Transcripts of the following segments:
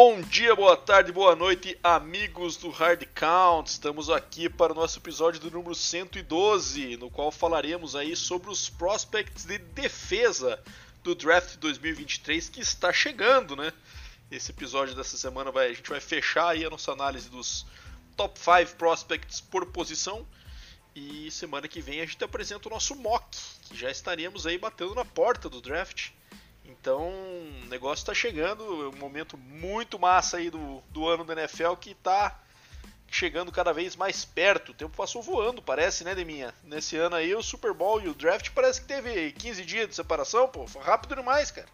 Bom dia, boa tarde, boa noite, amigos do Hard Count. Estamos aqui para o nosso episódio do número 112, no qual falaremos aí sobre os prospects de defesa do draft 2023 que está chegando, né? Esse episódio dessa semana vai, a gente vai fechar aí a nossa análise dos top 5 prospects por posição. E semana que vem a gente apresenta o nosso mock, que já estaremos aí batendo na porta do draft. Então, o negócio está chegando, é um momento muito massa aí do, do ano da NFL que está chegando cada vez mais perto. O tempo passou voando, parece, né, Deminha? Nesse ano aí, o Super Bowl e o draft parece que teve 15 dias de separação, pô, foi rápido demais, cara.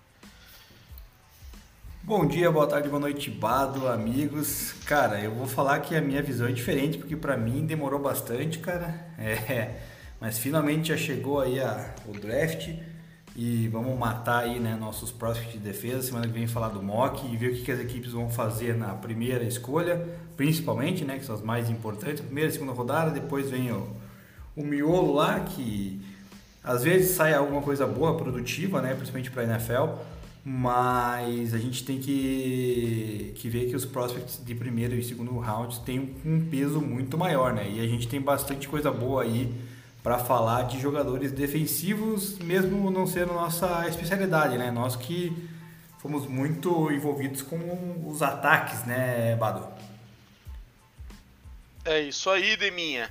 Bom dia, boa tarde, boa noite, Bado, amigos. Cara, eu vou falar que a minha visão é diferente, porque para mim demorou bastante, cara. É, mas finalmente já chegou aí a, o draft e vamos matar aí, né, nossos prospects de defesa. Semana que vem falar do mock e ver o que, que as equipes vão fazer na primeira escolha, principalmente, né, que são as mais importantes. Primeira e segunda rodada, depois vem o, o miolo lá, que às vezes sai alguma coisa boa, produtiva, né, principalmente para a NFL, mas a gente tem que, que ver que os prospects de primeiro e segundo round têm um peso muito maior, né, e a gente tem bastante coisa boa aí para falar de jogadores defensivos, mesmo não sendo nossa especialidade, né? Nós que fomos muito envolvidos com os ataques, né, Bado? É isso aí, Deminha.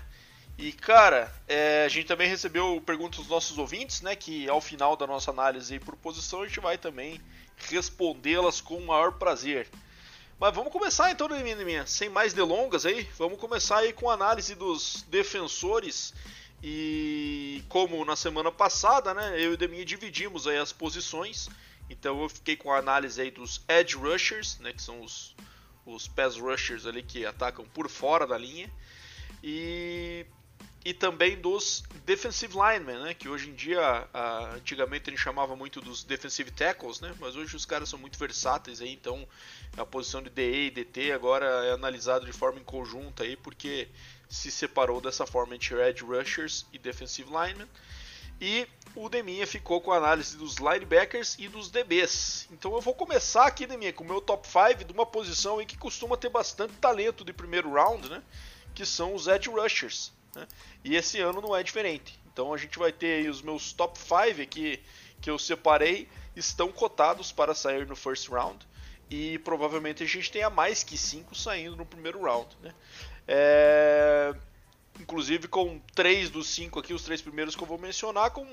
E cara, é, a gente também recebeu perguntas dos nossos ouvintes, né? Que ao final da nossa análise por posição a gente vai também respondê-las com o maior prazer. Mas vamos começar então, Deminha, sem mais delongas aí, vamos começar aí com a análise dos defensores e como na semana passada, né, eu e o Deminha dividimos aí as posições. Então eu fiquei com a análise aí dos edge rushers, né, que são os os pass rushers ali que atacam por fora da linha. E e também dos defensive linemen, né? Que hoje em dia, a, antigamente a gente chamava muito dos defensive tackles, né? Mas hoje os caras são muito versáteis aí, então a posição de DE e DT agora é analisada de forma em conjunta aí, porque se separou dessa forma entre edge rushers e defensive linemen. E o Deminha ficou com a análise dos linebackers e dos DBs. Então eu vou começar aqui, Deminha, com o meu top 5 de uma posição em que costuma ter bastante talento de primeiro round, né? Que são os edge rushers. Né? E esse ano não é diferente. Então a gente vai ter aí os meus top 5 aqui que eu separei estão cotados para sair no first round e provavelmente a gente tenha mais que 5 saindo no primeiro round. Né? É... Inclusive com três dos cinco aqui, os três primeiros que eu vou mencionar, com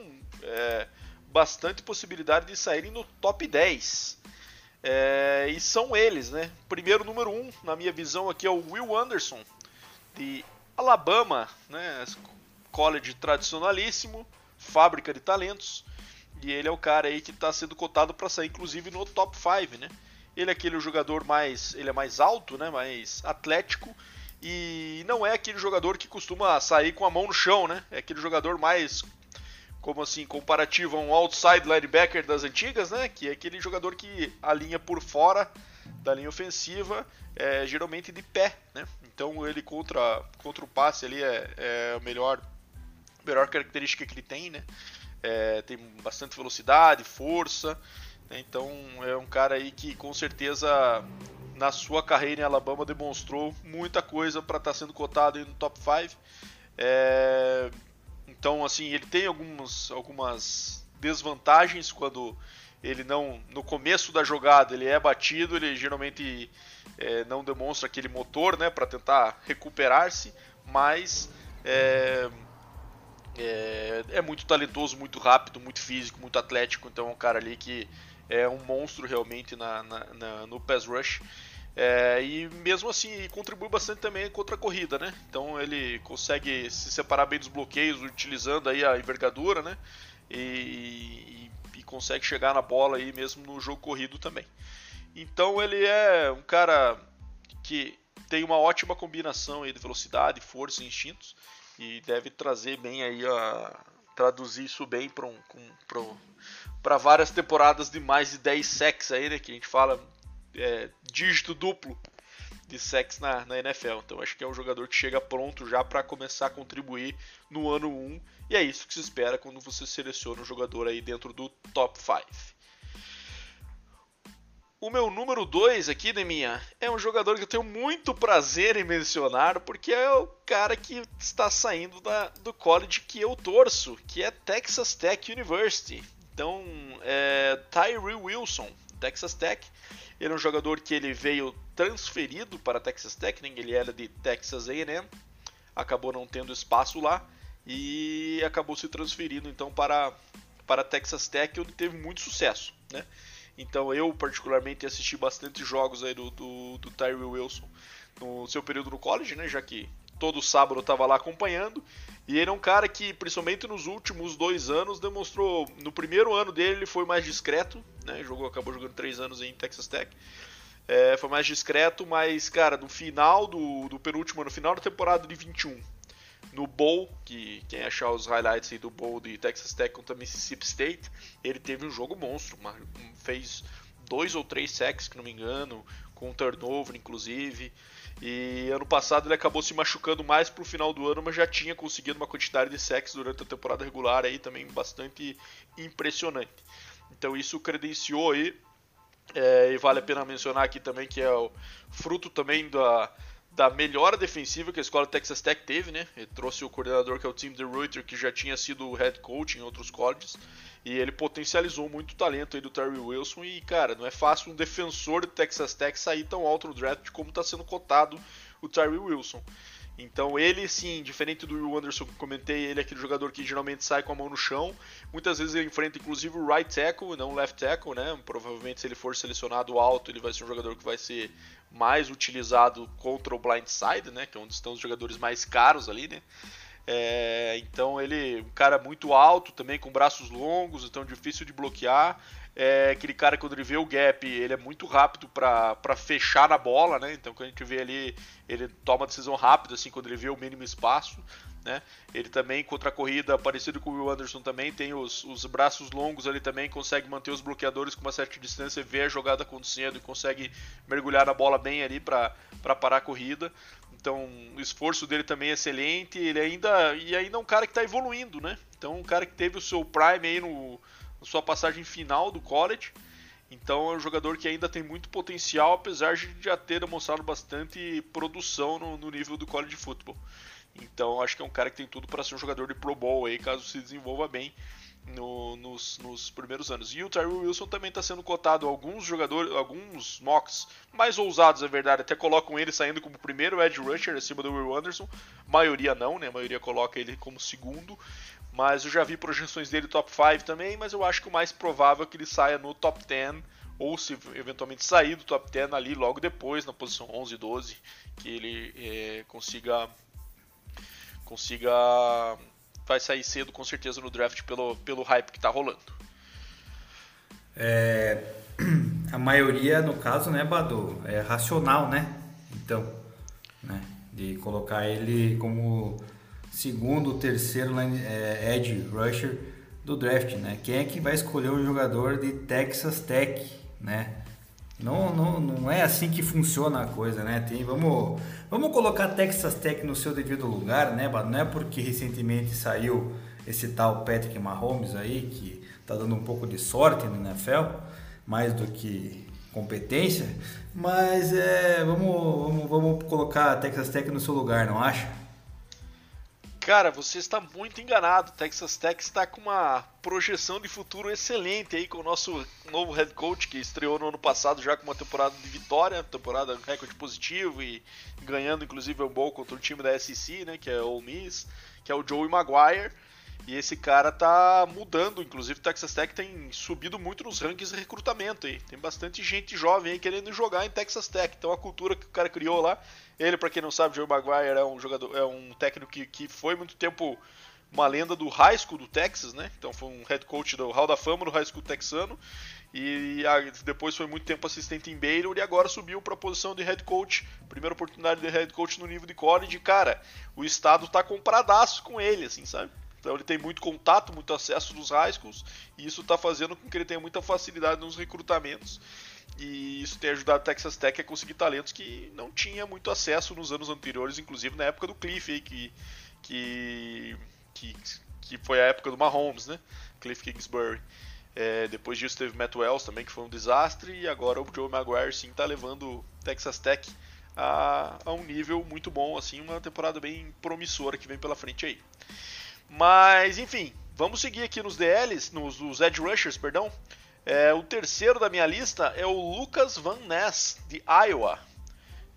é, bastante possibilidade de saírem no top 10. É, e são eles, né? Primeiro número 1, um, na minha visão aqui, é o Will Anderson, de Alabama, né? College tradicionalíssimo, fábrica de talentos. E ele é o cara aí que está sendo cotado para sair, inclusive, no top 5, né? Ele é aquele jogador mais, ele é mais alto, né? Mais atlético e não é aquele jogador que costuma sair com a mão no chão, né? É aquele jogador mais como assim, comparativo a um outside linebacker das antigas, né? Que é aquele jogador que alinha por fora da linha ofensiva, é, geralmente de pé, né? Então ele contra, contra o passe ali é, é a melhor, melhor característica que ele tem, né? É, tem bastante velocidade, força? Então é um cara aí que com certeza na sua carreira em Alabama demonstrou muita coisa para estar tá sendo cotado no top 5. É, então, assim, ele tem algumas, algumas desvantagens quando ele não no começo da jogada ele é batido, ele geralmente é, não demonstra aquele motor, né, para tentar recuperar-se, mas é, é, é, muito talentoso, muito rápido, muito físico, muito atlético, então é um cara ali que é um monstro realmente na, na, na no pass rush. É, e mesmo assim contribui bastante também contra a corrida, né? Então ele consegue se separar bem dos bloqueios utilizando aí a envergadura, né? E, e, e, consegue chegar na bola aí mesmo no jogo corrido também. Então ele é um cara que tem uma ótima combinação aí de velocidade, força e instintos e deve trazer bem aí a traduzir isso bem para um, para várias temporadas de mais de 10 sacks aí, né, que a gente fala é, dígito duplo de sacks na, na NFL. Então acho que é um jogador que chega pronto já para começar a contribuir no ano 1 e é isso que se espera quando você seleciona um jogador aí dentro do top 5. O meu número 2 aqui, Deminha, é um jogador que eu tenho muito prazer em mencionar, porque é o cara que está saindo da, do college que eu torço, que é Texas Tech University. Então, é Tyree Wilson, Texas Tech. Ele é um jogador que ele veio transferido para Texas Tech, né? ele era de Texas A&M, acabou não tendo espaço lá e acabou se transferindo então para para Texas Tech, onde teve muito sucesso, né? Então eu particularmente assisti bastante jogos aí do, do, do Tyree Wilson no seu período no college, né? Já que todo sábado eu estava lá acompanhando. E ele é um cara que, principalmente nos últimos dois anos, demonstrou. No primeiro ano dele ele foi mais discreto, né? Jogou, acabou jogando três anos em Texas Tech. É, foi mais discreto, mas, cara, no final do, do penúltimo, no final da temporada de 21, no Bowl, que quem achar os highlights aí do Bowl de Texas Tech contra Mississippi State, ele teve um jogo monstro, uma, fez dois ou três sacks, que não me engano, com turnover inclusive. E ano passado ele acabou se machucando mais pro final do ano, mas já tinha conseguido uma quantidade de sacks durante a temporada regular aí também bastante impressionante. Então isso credenciou aí, é, e vale a pena mencionar aqui também que é o fruto também da, da melhora defensiva que a escola Texas Tech teve, né? Ele trouxe o coordenador que é o Tim DeRuyter, que já tinha sido head coach em outros colleges, e ele potencializou muito o talento aí do Terry Wilson e, cara, não é fácil um defensor de Texas Tech sair tão alto no draft como está sendo cotado o Terry Wilson. Então ele sim, diferente do Will Anderson que comentei, ele é aquele jogador que geralmente sai com a mão no chão. Muitas vezes ele enfrenta inclusive o right tackle, não left tackle, né? Provavelmente se ele for selecionado alto, ele vai ser um jogador que vai ser mais utilizado contra o blind side, né? Que é onde estão os jogadores mais caros ali, né? É, então ele, um cara muito alto também, com braços longos, então difícil de bloquear é aquele cara quando ele vê o gap, ele é muito rápido para fechar na bola, né? Então quando a gente vê ali, ele toma decisão rápida, assim, quando ele vê o mínimo espaço, né? Ele também, contra a corrida, parecido com o Will Anderson também, tem os, os braços longos ali também, consegue manter os bloqueadores com uma certa distância, vê a jogada acontecendo e consegue mergulhar na bola bem ali para parar a corrida. Então, o esforço dele também é excelente, ele ainda e ainda é um cara que está evoluindo, né? Então, um cara que teve o seu prime aí no na sua passagem final do college. Então é um jogador que ainda tem muito potencial, apesar de já ter demonstrado bastante produção no, no nível do college football. Então acho que é um cara que tem tudo para ser um jogador de Pro Bowl aí, caso se desenvolva bem no, nos, nos, primeiros anos. E o Tyree Wilson também está sendo cotado alguns jogadores, alguns mocks mais ousados, é verdade, até colocam ele saindo como primeiro edge rusher acima do Will Anderson. Maioria não, né? A maioria coloca ele como segundo. Mas eu já vi projeções dele top 5 também, mas eu acho que o mais provável é que ele saia no top 10 ou se eventualmente sair do top 10 ali logo depois, na posição 11 e 12, que ele é, consiga consiga vai sair cedo com certeza no draft pelo, pelo hype que está rolando. É, a maioria, no caso, né, Badu, é racional, né? Então, né, de colocar ele como segundo, terceiro é, edge rusher do draft, né? Quem é que vai escolher o jogador de Texas Tech, né? Não, não, não é assim que funciona a coisa, né? Tem, vamos, vamos colocar Texas Tech no seu devido lugar, né? Não é porque recentemente saiu esse tal Patrick Mahomes aí, que tá dando um pouco de sorte no NFL, mais do que competência, mas é, vamos, vamos, vamos colocar Texas Tech no seu lugar, não acha? Cara, você está muito enganado. Texas Tech está com uma projeção de futuro excelente aí com o nosso novo head coach que estreou no ano passado já com uma temporada de vitória, temporada recorde positivo e ganhando inclusive um bowl contra o time da SEC, né, que é o Miss, que é o Joey Maguire. E esse cara tá mudando, inclusive o Texas Tech tem subido muito nos rankings de recrutamento aí. Tem bastante gente jovem aí querendo jogar em Texas Tech. Então a cultura que o cara criou lá, ele para quem não sabe, Joe Maguire é um jogador, é um técnico que, que foi muito tempo uma lenda do high school do Texas, né? Então foi um head coach do Hall da Fama do high school texano e depois foi muito tempo assistente em Baylor e agora subiu para a posição de head coach, primeira oportunidade de head coach no nível de college. Cara, o estado tá compradaço com ele, assim, sabe? Então ele tem muito contato, muito acesso nos high schools, e isso está fazendo com que ele tenha muita facilidade nos recrutamentos. E isso tem ajudado a Texas Tech a conseguir talentos que não tinha muito acesso nos anos anteriores, inclusive na época do Cliff, que, que, que, que foi a época do Mahomes, né? Cliff Kingsbury. É, depois disso teve Matt Wells também, que foi um desastre, e agora o Joe Maguire sim está levando Texas Tech a, a, um nível muito bom, assim, uma temporada bem promissora que vem pela frente aí. Mas, enfim, vamos seguir aqui nos DLs, nos, nos Edge Rushers, perdão. É, o terceiro da minha lista é o Lucas Van Ness, de Iowa.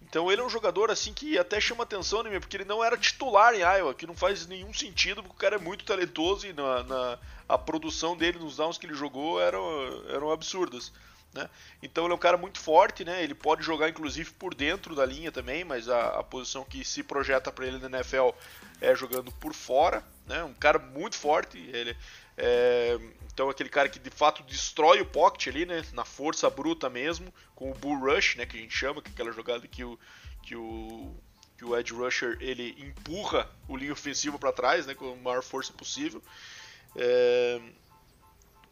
Então ele é um jogador assim que até chama atenção né, porque ele não era titular em Iowa, que não faz nenhum sentido, porque o cara é muito talentoso e na, na a produção dele nos downs que ele jogou eram, eram absurdas. Né? Então ele é um cara muito forte, né? ele pode jogar inclusive por dentro da linha também, mas a, a posição que se projeta para ele na NFL é jogando por fora. Né? Um cara muito forte, ele é, então aquele cara que de fato destrói o pocket ali, né, na força bruta mesmo, com o bull rush, né, que a gente chama, que é aquela jogada que o que o que o edge rusher ele empurra o linha ofensivo para trás, né, com a maior força possível. É,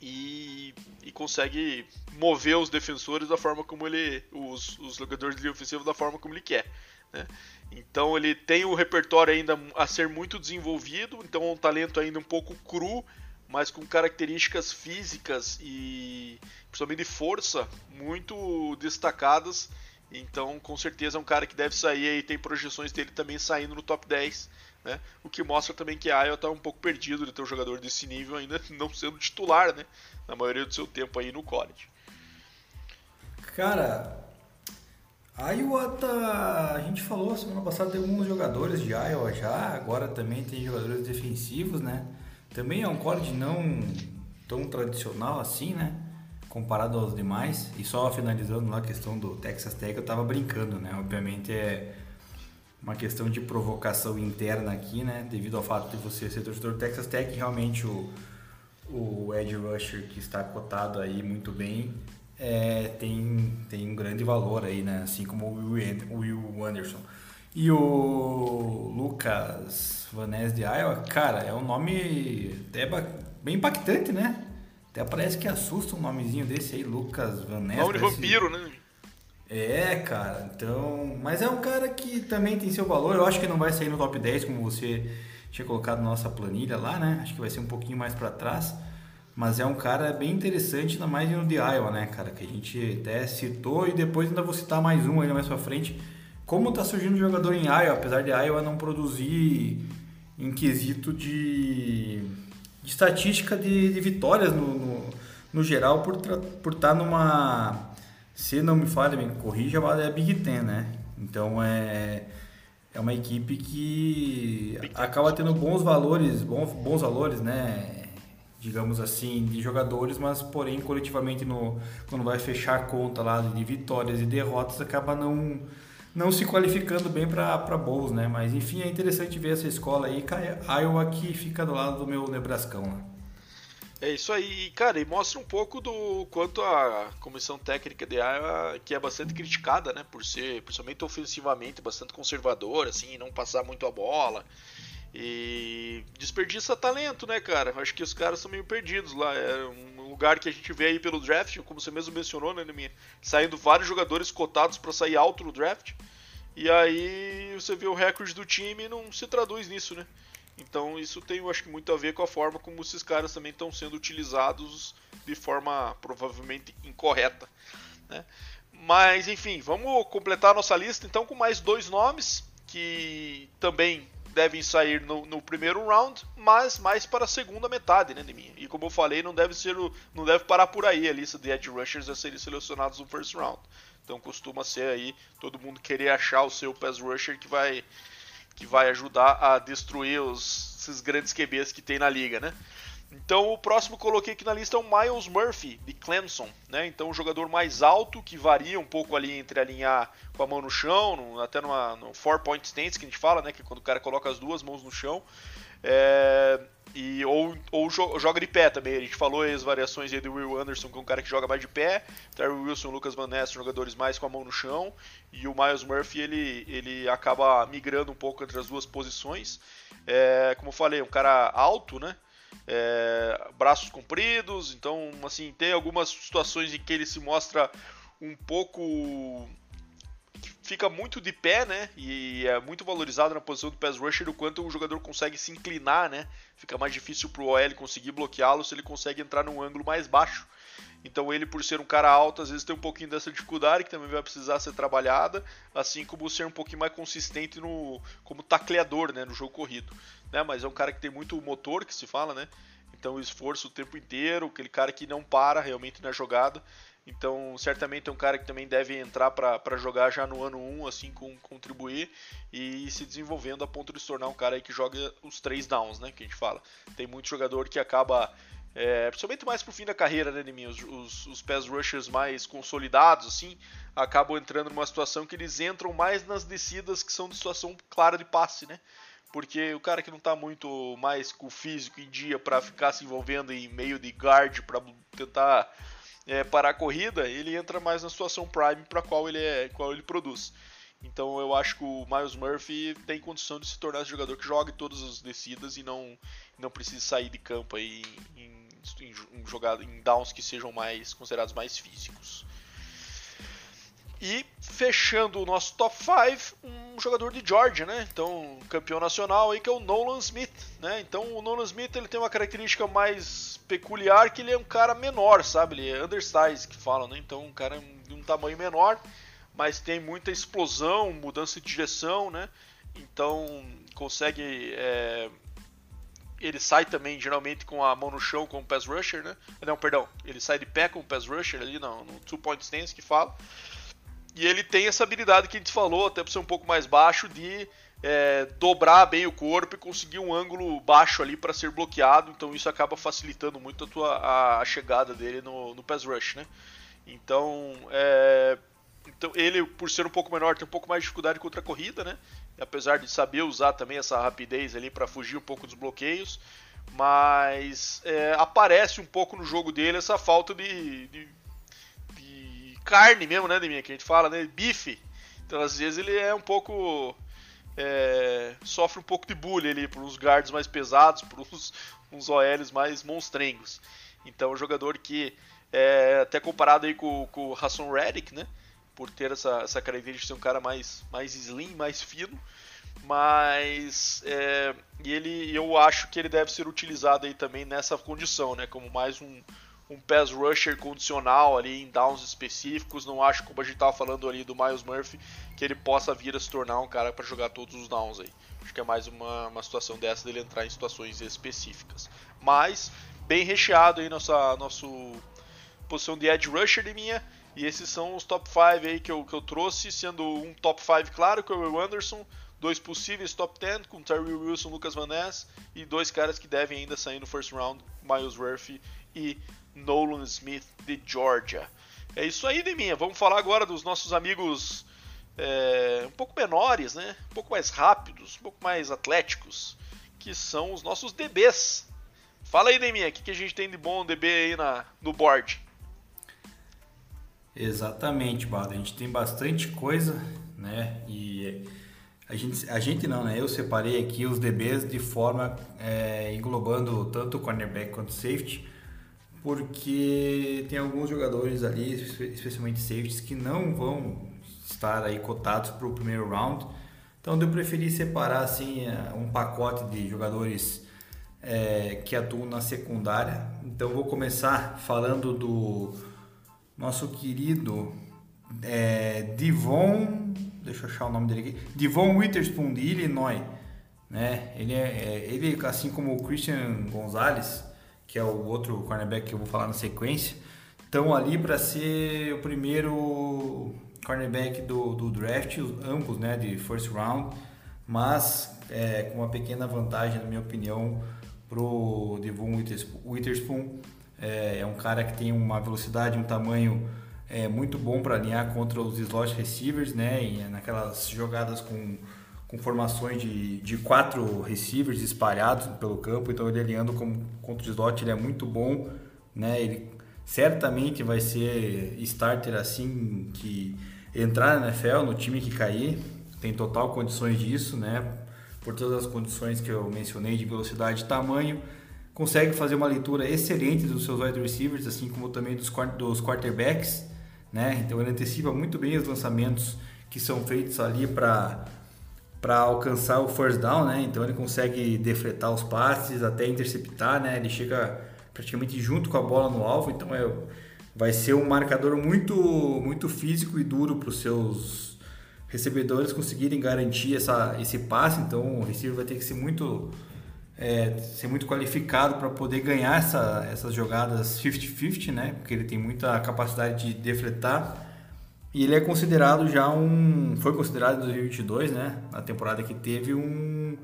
e, e, consegue mover os defensores da forma como ele, os, os jogadores de linha ofensiva da forma como ele quer. Né? Então ele tem o repertório ainda a ser muito desenvolvido, então é um talento ainda um pouco cru mas com características físicas e principalmente de força muito destacadas. Então, com certeza é um cara que deve sair e tem projeções dele também saindo no top 10, né? O que mostra também que a Iowa está um pouco perdido de ter um jogador desse nível ainda não sendo titular, né? Na maioria do seu tempo aí no college. Cara, a Iowa tá. A gente falou semana passada tem alguns jogadores de Iowa já, agora também tem jogadores defensivos, né? Também é um college não tão tradicional assim, né? Comparado aos demais. E só finalizando lá a questão do Texas Tech, eu tava brincando, né? Obviamente é uma questão de provocação interna aqui, né? Devido ao fato de você ser torcedor do Texas Tech, realmente o, o Ed Rusher que está cotado aí muito bem é, tem, tem um grande valor aí, né? Assim como o Will, Anderson. E o Lucas Vanés de Iowa, cara, é um nome até bem impactante, né? Até parece que assusta um nomezinho desse aí, Lucas Vanés. Nome de vampiro, né? É, cara, então. Mas é um cara que também tem seu valor. Eu acho que não vai sair no top 10, como você tinha colocado na nossa planilha lá, né? Acho que vai ser um pouquinho mais para trás. Mas é um cara bem interessante, ainda mais no de Iowa, né, cara? Que a gente até citou e depois ainda vou citar mais um ainda mais pra frente como está surgindo jogador em Iowa, apesar de Iowa não produzir em quesito de, de estatística de, de vitórias no, no, no, geral, por estar por tá numa, se não me falha, me corrija, é Big Ten, né? Então é, é uma equipe que acaba tendo bons valores, bons, bons valores, né? digamos assim, de jogadores, mas porém coletivamente no, quando vai fechar a conta lá de vitórias e derrotas acaba não não se qualificando bem para bowls, né? Mas enfim, é interessante ver essa escola aí, Iowa que fica do lado do meu Nebrascão lá. É isso aí, cara, e mostra um pouco do quanto a comissão técnica de Iowa, que é bastante criticada, né, por ser, principalmente ofensivamente, bastante conservadora, assim, não passar muito a bola. E desperdiça talento, né, cara? Acho que os caras são meio perdidos lá. É um lugar que a gente vê aí pelo draft, como você mesmo mencionou, né, minha, saindo vários jogadores cotados para sair alto no draft. E aí você vê o recorde do time e não se traduz nisso, né? Então isso tem, eu acho que muito a ver com a forma como esses caras também estão sendo utilizados de forma provavelmente incorreta, né? Mas enfim, vamos completar nossa lista então com mais dois nomes que também devem sair no, no, primeiro round, mas mais para a segunda metade, né, mim. E como eu falei, não deve ser o, não deve parar por aí a lista de edge rushers a serem selecionados no first round. Então costuma ser aí todo mundo querer achar o seu pass rusher que vai que vai ajudar a destruir os, esses grandes QBs que tem na liga, né? Então o próximo que coloquei aqui na lista é o Miles Murphy, de Clemson. Né? Então um jogador mais alto, que varia um pouco ali entre alinhar com a mão no chão, no, até numa, no four point stance que a gente fala, né? que é quando o cara coloca as duas mãos no chão. É, e, ou, ou joga de pé também. A gente falou as variações aí do Will Anderson, que é um cara que joga mais de pé. Terry Wilson, Lucas Van Ness, jogadores mais com a mão no chão. E o Miles Murphy, ele, ele acaba migrando um pouco entre as duas posições. É, como eu falei, um cara alto, né? é, braços compridos. Então, assim, tem algumas situações em que ele se mostra um pouco fica muito de pé, né? E é muito valorizado na posição do pass rusher o quanto o jogador consegue se inclinar, né? Fica mais difícil pro OL conseguir bloqueá-lo se ele consegue entrar num ângulo mais baixo. Então ele, por ser um cara alto, às vezes tem um pouquinho dessa dificuldade que também vai precisar ser trabalhada, assim como ser um pouquinho mais consistente no como tacleador, né, no jogo corrido, né? Mas é um cara que tem muito motor, que se fala, né? Então esforço o tempo inteiro, aquele cara que não para realmente na jogada. Então, certamente é um cara que também deve entrar para jogar já no ano 1, assim, com contribuir e se desenvolvendo a ponto de se tornar um cara que joga os três downs, né? Que a gente fala. Tem muito jogador que acaba é, principalmente mais pro fim da carreira, né, mim, os, os, os pass rushers mais consolidados, assim, acabam entrando numa situação que eles entram mais nas descidas que são de situação clara de passe, né? Porque o cara que não tá muito mais com o físico em dia para ficar se envolvendo em meio de guard para tentar é, parar a corrida, ele entra mais na situação prime para qual ele é, qual ele produz. Então eu acho que o Miles Murphy tem condição de se tornar esse jogador que jogue todas as descidas e não não precise sair de campo aí em em, em, em downs que sejam mais considerados mais físicos. E fechando o nosso top 5, um jogador de Georgia, né? Então, campeão nacional aí que é o Nolan Smith, né? Então, o Nolan Smith ele tem uma característica mais peculiar que ele é um cara menor, sabe? Ele é undersize que falam, né? Então, um cara de um tamanho menor, mas tem muita explosão, mudança de direção, né? Então, consegue é, ele sai também geralmente com a mão no chão com o pass rusher, né? Não, perdão, ele sai de pé com o pass rusher ali no, no two point stance que fala. E ele tem essa habilidade que a gente falou, até por ser um pouco mais baixo, de é, dobrar bem o corpo e conseguir um ângulo baixo ali para ser bloqueado. Então isso acaba facilitando muito a, tua, a chegada dele no, no pass rush, né? Então, é, então ele, por ser um pouco menor, tem um pouco mais de dificuldade contra a corrida, né? apesar de saber usar também essa rapidez ali para fugir um pouco dos bloqueios, mas é, aparece um pouco no jogo dele essa falta de, de, de carne mesmo, né, Deminha, que a gente fala, né, bife. Então às vezes ele é um pouco é, sofre um pouco de bullying ali por uns guards mais pesados, por uns, uns OLs mais monstrengos. Então é um jogador que é, até comparado aí com, com o Hassan Reddick, né? por ter essa, essa característica de ser um cara mais, mais slim, mais fino. Mas é, ele, eu acho que ele deve ser utilizado aí também nessa condição, né? Como mais um, um pass rusher condicional ali em downs específicos. Não acho, como a gente estava falando ali do Miles Murphy, que ele possa vir a se tornar um cara para jogar todos os downs aí. Acho que é mais uma, uma situação dessa dele entrar em situações específicas. Mas bem recheado aí nossa nosso posição de edge rusher de minha. E esses são os top 5 aí que eu, que eu trouxe, sendo um top 5 claro, que é o Will Anderson, dois possíveis top 10 com Terry Wilson, Lucas Van e dois caras que devem ainda sair no first round, Miles Murphy e Nolan Smith de Georgia. É isso aí, Deminha. Vamos falar agora dos nossos amigos é, um pouco menores, né? Um pouco mais rápidos, um pouco mais atléticos, que são os nossos DBs. Fala aí, Deminha, o que, que a gente tem de bom DB aí na, no board? Exatamente, Bado. A gente tem bastante coisa, né? E a gente, a gente não, né? Eu separei aqui os DBs de forma é, englobando tanto o cornerback quanto o safety, porque tem alguns jogadores ali, especialmente safeties, que não vão estar aí cotados para o primeiro round. Então eu preferi separar assim é, um pacote de jogadores é, que atuam na secundária. Então vou começar falando do nosso querido é, Divon, deixa eu achar o nome dele aqui, Divon Witherspoon de Illinois, né? Ele é, é, ele assim como o Christian Gonzalez, que é o outro cornerback que eu vou falar na sequência, estão ali para ser o primeiro cornerback do, do draft, ambos, né, de first round, mas é, com uma pequena vantagem, na minha opinião, pro Devon Witherspoon é, é um cara que tem uma velocidade, um tamanho é, muito bom para alinhar contra os slot receivers, né? Naquelas jogadas com, com formações de, de quatro receivers espalhados pelo campo. Então ele alinhando com, contra o slot ele é muito bom, né? Ele certamente vai ser starter assim que entrar na NFL, no time que cair, tem total condições disso, né? Por todas as condições que eu mencionei de velocidade e tamanho consegue fazer uma leitura excelente dos seus wide receivers, assim como também dos, dos quarterbacks, né? Então ele antecipa muito bem os lançamentos que são feitos ali para para alcançar o first down, né? Então ele consegue defletar os passes, até interceptar, né? Ele chega praticamente junto com a bola no alvo, então é, vai ser um marcador muito muito físico e duro para os seus recebedores conseguirem garantir essa, esse passe. Então o receiver vai ter que ser muito é, ser muito qualificado para poder ganhar essa, essas jogadas 50-50, né? Porque ele tem muita capacidade de defletar. E ele é considerado já um. Foi considerado em 2022, né? Na temporada que teve um,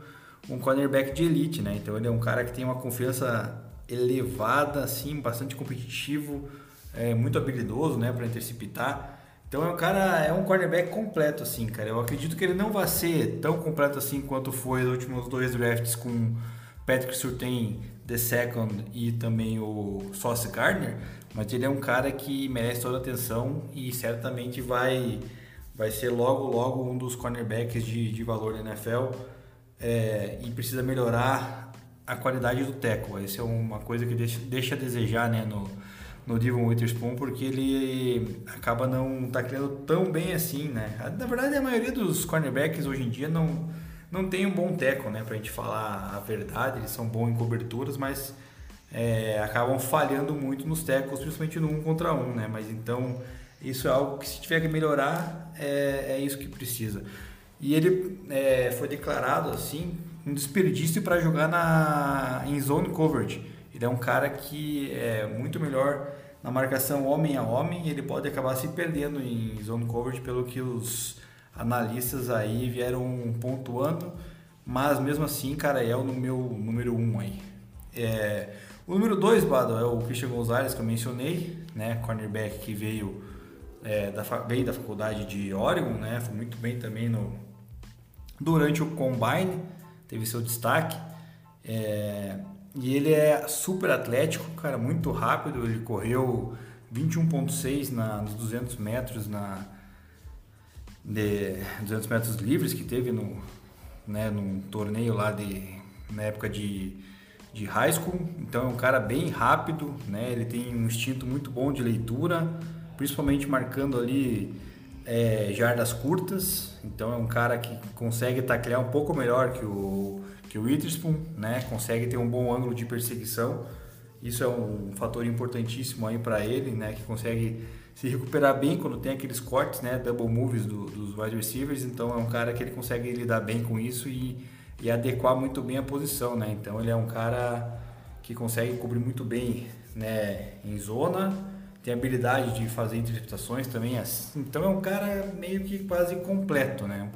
um cornerback de elite, né? Então ele é um cara que tem uma confiança elevada, assim, bastante competitivo, é, muito habilidoso, né? Para interceptar. Então é um cara, é um cornerback completo, assim, cara. Eu acredito que ele não vai ser tão completo assim quanto foi os últimos dois drafts com Patrick Surtain the second e também o Sauce Gardner, mas ele é um cara que merece toda a atenção e certamente vai vai ser logo logo um dos cornerbacks de, de valor da NFL é, e precisa melhorar a qualidade do tackle. Essa é uma coisa que deixa, deixa a desejar, né, no no Devon Witherspoon porque ele acaba não tacleando tão bem assim, né? Na verdade, a maioria dos cornerbacks hoje em dia não, não tem um bom teco, né? Pra gente falar a verdade, eles são bons em coberturas, mas é, acabam falhando muito nos tecos, principalmente no um contra um, né? Mas então, isso é algo que se tiver que melhorar, é, é isso que precisa. E ele é, foi declarado, assim, um desperdício para jogar na, em zone coverage. Ele é um cara que é muito melhor na marcação homem a homem, ele pode acabar se perdendo em zone coverage pelo que os analistas aí vieram pontuando, mas mesmo assim, cara, é o meu número um aí. É, o número dois, Bado, é o Christian Gonzalez que eu mencionei, né, cornerback que veio é, da, veio da faculdade de Oregon, né, foi muito bem também no, durante o Combine, teve seu destaque. É, e ele é super atlético, cara, muito rápido. Ele correu 21.6 nos 200 metros na de 200 metros livres que teve no né, num torneio lá de na época de, de high school. Então é um cara bem rápido, né? Ele tem um instinto muito bom de leitura, principalmente marcando ali é, jardas curtas. Então é um cara que consegue taclear um pouco melhor que o que o Witherspoon né, consegue ter um bom ângulo de perseguição. Isso é um fator importantíssimo aí para ele, né, que consegue se recuperar bem quando tem aqueles cortes, né, double moves do, dos wide receivers. Então é um cara que ele consegue lidar bem com isso e, e adequar muito bem a posição, né. Então ele é um cara que consegue cobrir muito bem, né, em zona, tem habilidade de fazer interceptações também. Então é um cara meio que quase completo, né,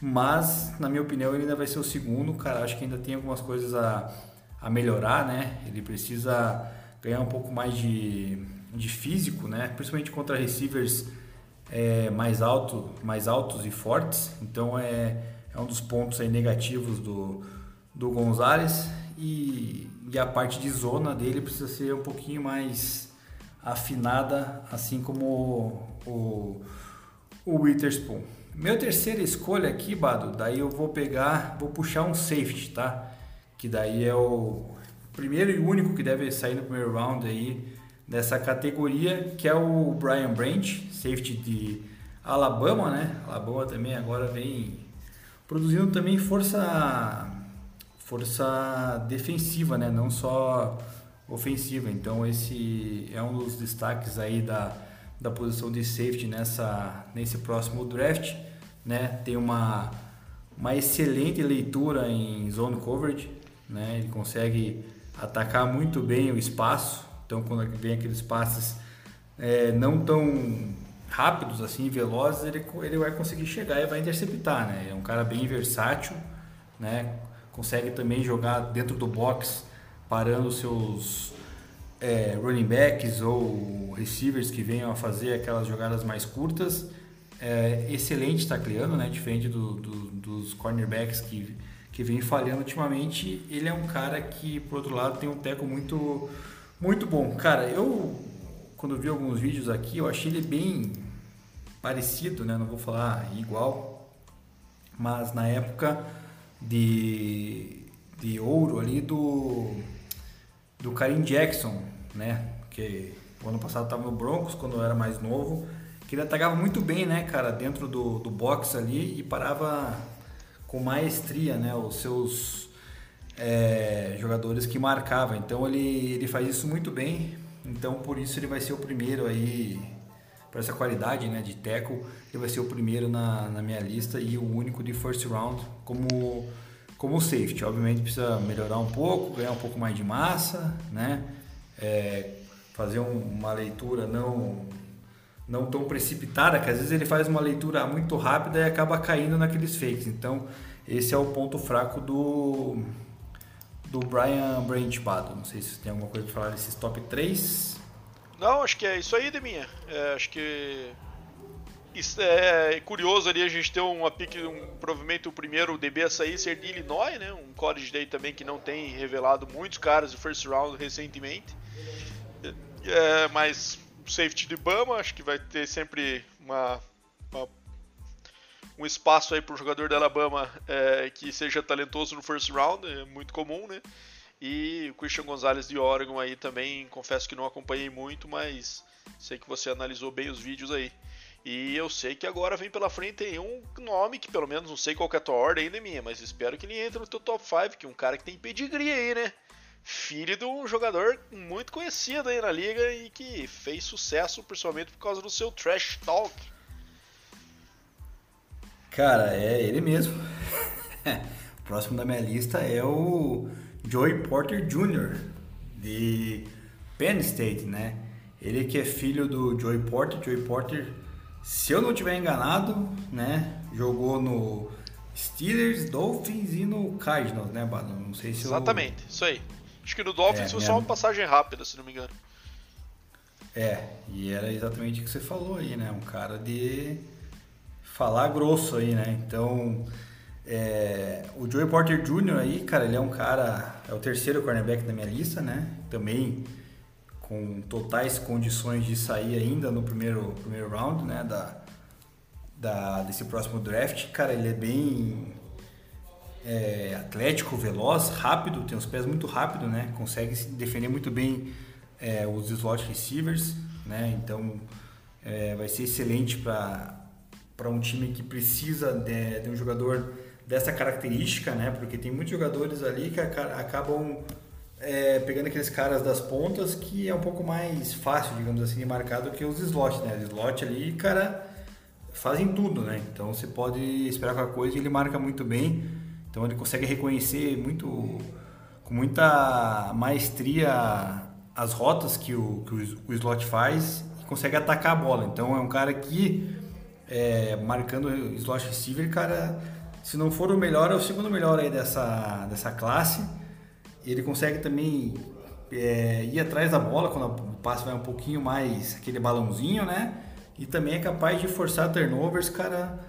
mas, na minha opinião, ele ainda vai ser o segundo. Cara, acho que ainda tem algumas coisas a, a melhorar, né? Ele precisa ganhar um pouco mais de, de físico, né? Principalmente contra receivers é, mais, alto, mais altos e fortes. Então, é, é um dos pontos aí negativos do, do Gonzalez. E, e a parte de zona dele precisa ser um pouquinho mais afinada, assim como o, o, o Witherspoon. Meu terceira escolha aqui, Bado, daí eu vou pegar, vou puxar um safety, tá? Que daí é o primeiro e único que deve sair no primeiro round aí dessa categoria, que é o Brian Branch, safety de Alabama, né? Alabama também agora vem produzindo também força força defensiva, né? Não só ofensiva. Então esse é um dos destaques aí da da posição de safety nessa, nesse próximo draft. Né? Tem uma, uma excelente leitura em zone coverage, né? ele consegue atacar muito bem o espaço. Então, quando vem aqueles passes é, não tão rápidos, assim, velozes, ele, ele vai conseguir chegar e vai interceptar. Né? É um cara bem versátil, né? consegue também jogar dentro do box, parando seus é, running backs ou receivers que venham a fazer aquelas jogadas mais curtas. É, excelente tacleando, né? diferente do, do, dos cornerbacks que, que vem falhando ultimamente. Ele é um cara que, por outro lado, tem um teco muito, muito bom. Cara, eu, quando vi alguns vídeos aqui, eu achei ele bem parecido, né? não vou falar igual, mas na época de, de ouro ali do do Karim Jackson, né? Que o ano passado estava no Broncos quando eu era mais novo que ele atacava muito bem, né, cara, dentro do, do box ali e parava com maestria, né, os seus é, jogadores que marcavam. Então ele, ele faz isso muito bem. Então por isso ele vai ser o primeiro aí para essa qualidade, né, de tackle, ele vai ser o primeiro na, na minha lista e o único de first round como como safety. Obviamente precisa melhorar um pouco, ganhar um pouco mais de massa, né? É, fazer um, uma leitura não não tão precipitada, que às vezes ele faz uma leitura muito rápida e acaba caindo naqueles fakes. Então, esse é o ponto fraco do do Brian Branchbado. Não sei se tem alguma coisa para falar desses top 3. Não, acho que é isso aí, Deminha. É, acho que isso é curioso ali a gente ter uma pick, um, provavelmente o primeiro DB a sair ser de Illinois, né? Um college day também que não tem revelado muitos caras de first round recentemente. É, mas safety de Bama, acho que vai ter sempre uma, uma um espaço aí para o jogador da Alabama é, que seja talentoso no first round, é muito comum, né? E o Christian Gonzalez de Oregon aí também, confesso que não acompanhei muito, mas sei que você analisou bem os vídeos aí. E eu sei que agora vem pela frente aí um nome que pelo menos não sei qual é a tua ordem ainda minha, mas espero que ele entre no teu top 5, que é um cara que tem pedigree aí, né? Filho de um jogador muito conhecido aí na liga e que fez sucesso principalmente por causa do seu trash talk. Cara, é ele mesmo. o próximo da minha lista é o Joey Porter Jr. de Penn State, né? Ele que é filho do Joey Porter. Joey Porter se eu não tiver enganado, né, jogou no Steelers, Dolphins e no Cardinals, né, Bado? Não sei se Exatamente, eu... isso aí. Acho que no Dolphins é, foi minha... só uma passagem rápida, se não me engano. É, e era exatamente o que você falou aí, né? Um cara de falar grosso aí, né? Então, é... o Joey Porter Jr. aí, cara, ele é um cara, é o terceiro cornerback da minha lista, né? Também com totais condições de sair ainda no primeiro, primeiro round né, da, da, desse próximo draft. Cara, ele é bem é, atlético, veloz, rápido, tem os pés muito rápido, né? Consegue defender muito bem é, os slot receivers, né? Então é, vai ser excelente para um time que precisa de, de, um jogador dessa característica, né? Porque tem muitos jogadores ali que acabam é, pegando aqueles caras das pontas que é um pouco mais fácil, digamos assim, de marcar do que os slots, né? Os slot ali, cara, fazem tudo, né? Então você pode esperar qualquer coisa e ele marca muito bem. Então ele consegue reconhecer muito, com muita maestria as rotas que o, que o, o slot faz e consegue atacar a bola. Então é um cara que, é, marcando o slot receiver, cara, se não for o melhor, é o segundo melhor aí dessa, dessa classe ele consegue também é, ir atrás da bola quando o passe vai um pouquinho mais aquele balãozinho, né? E também é capaz de forçar turnovers, cara,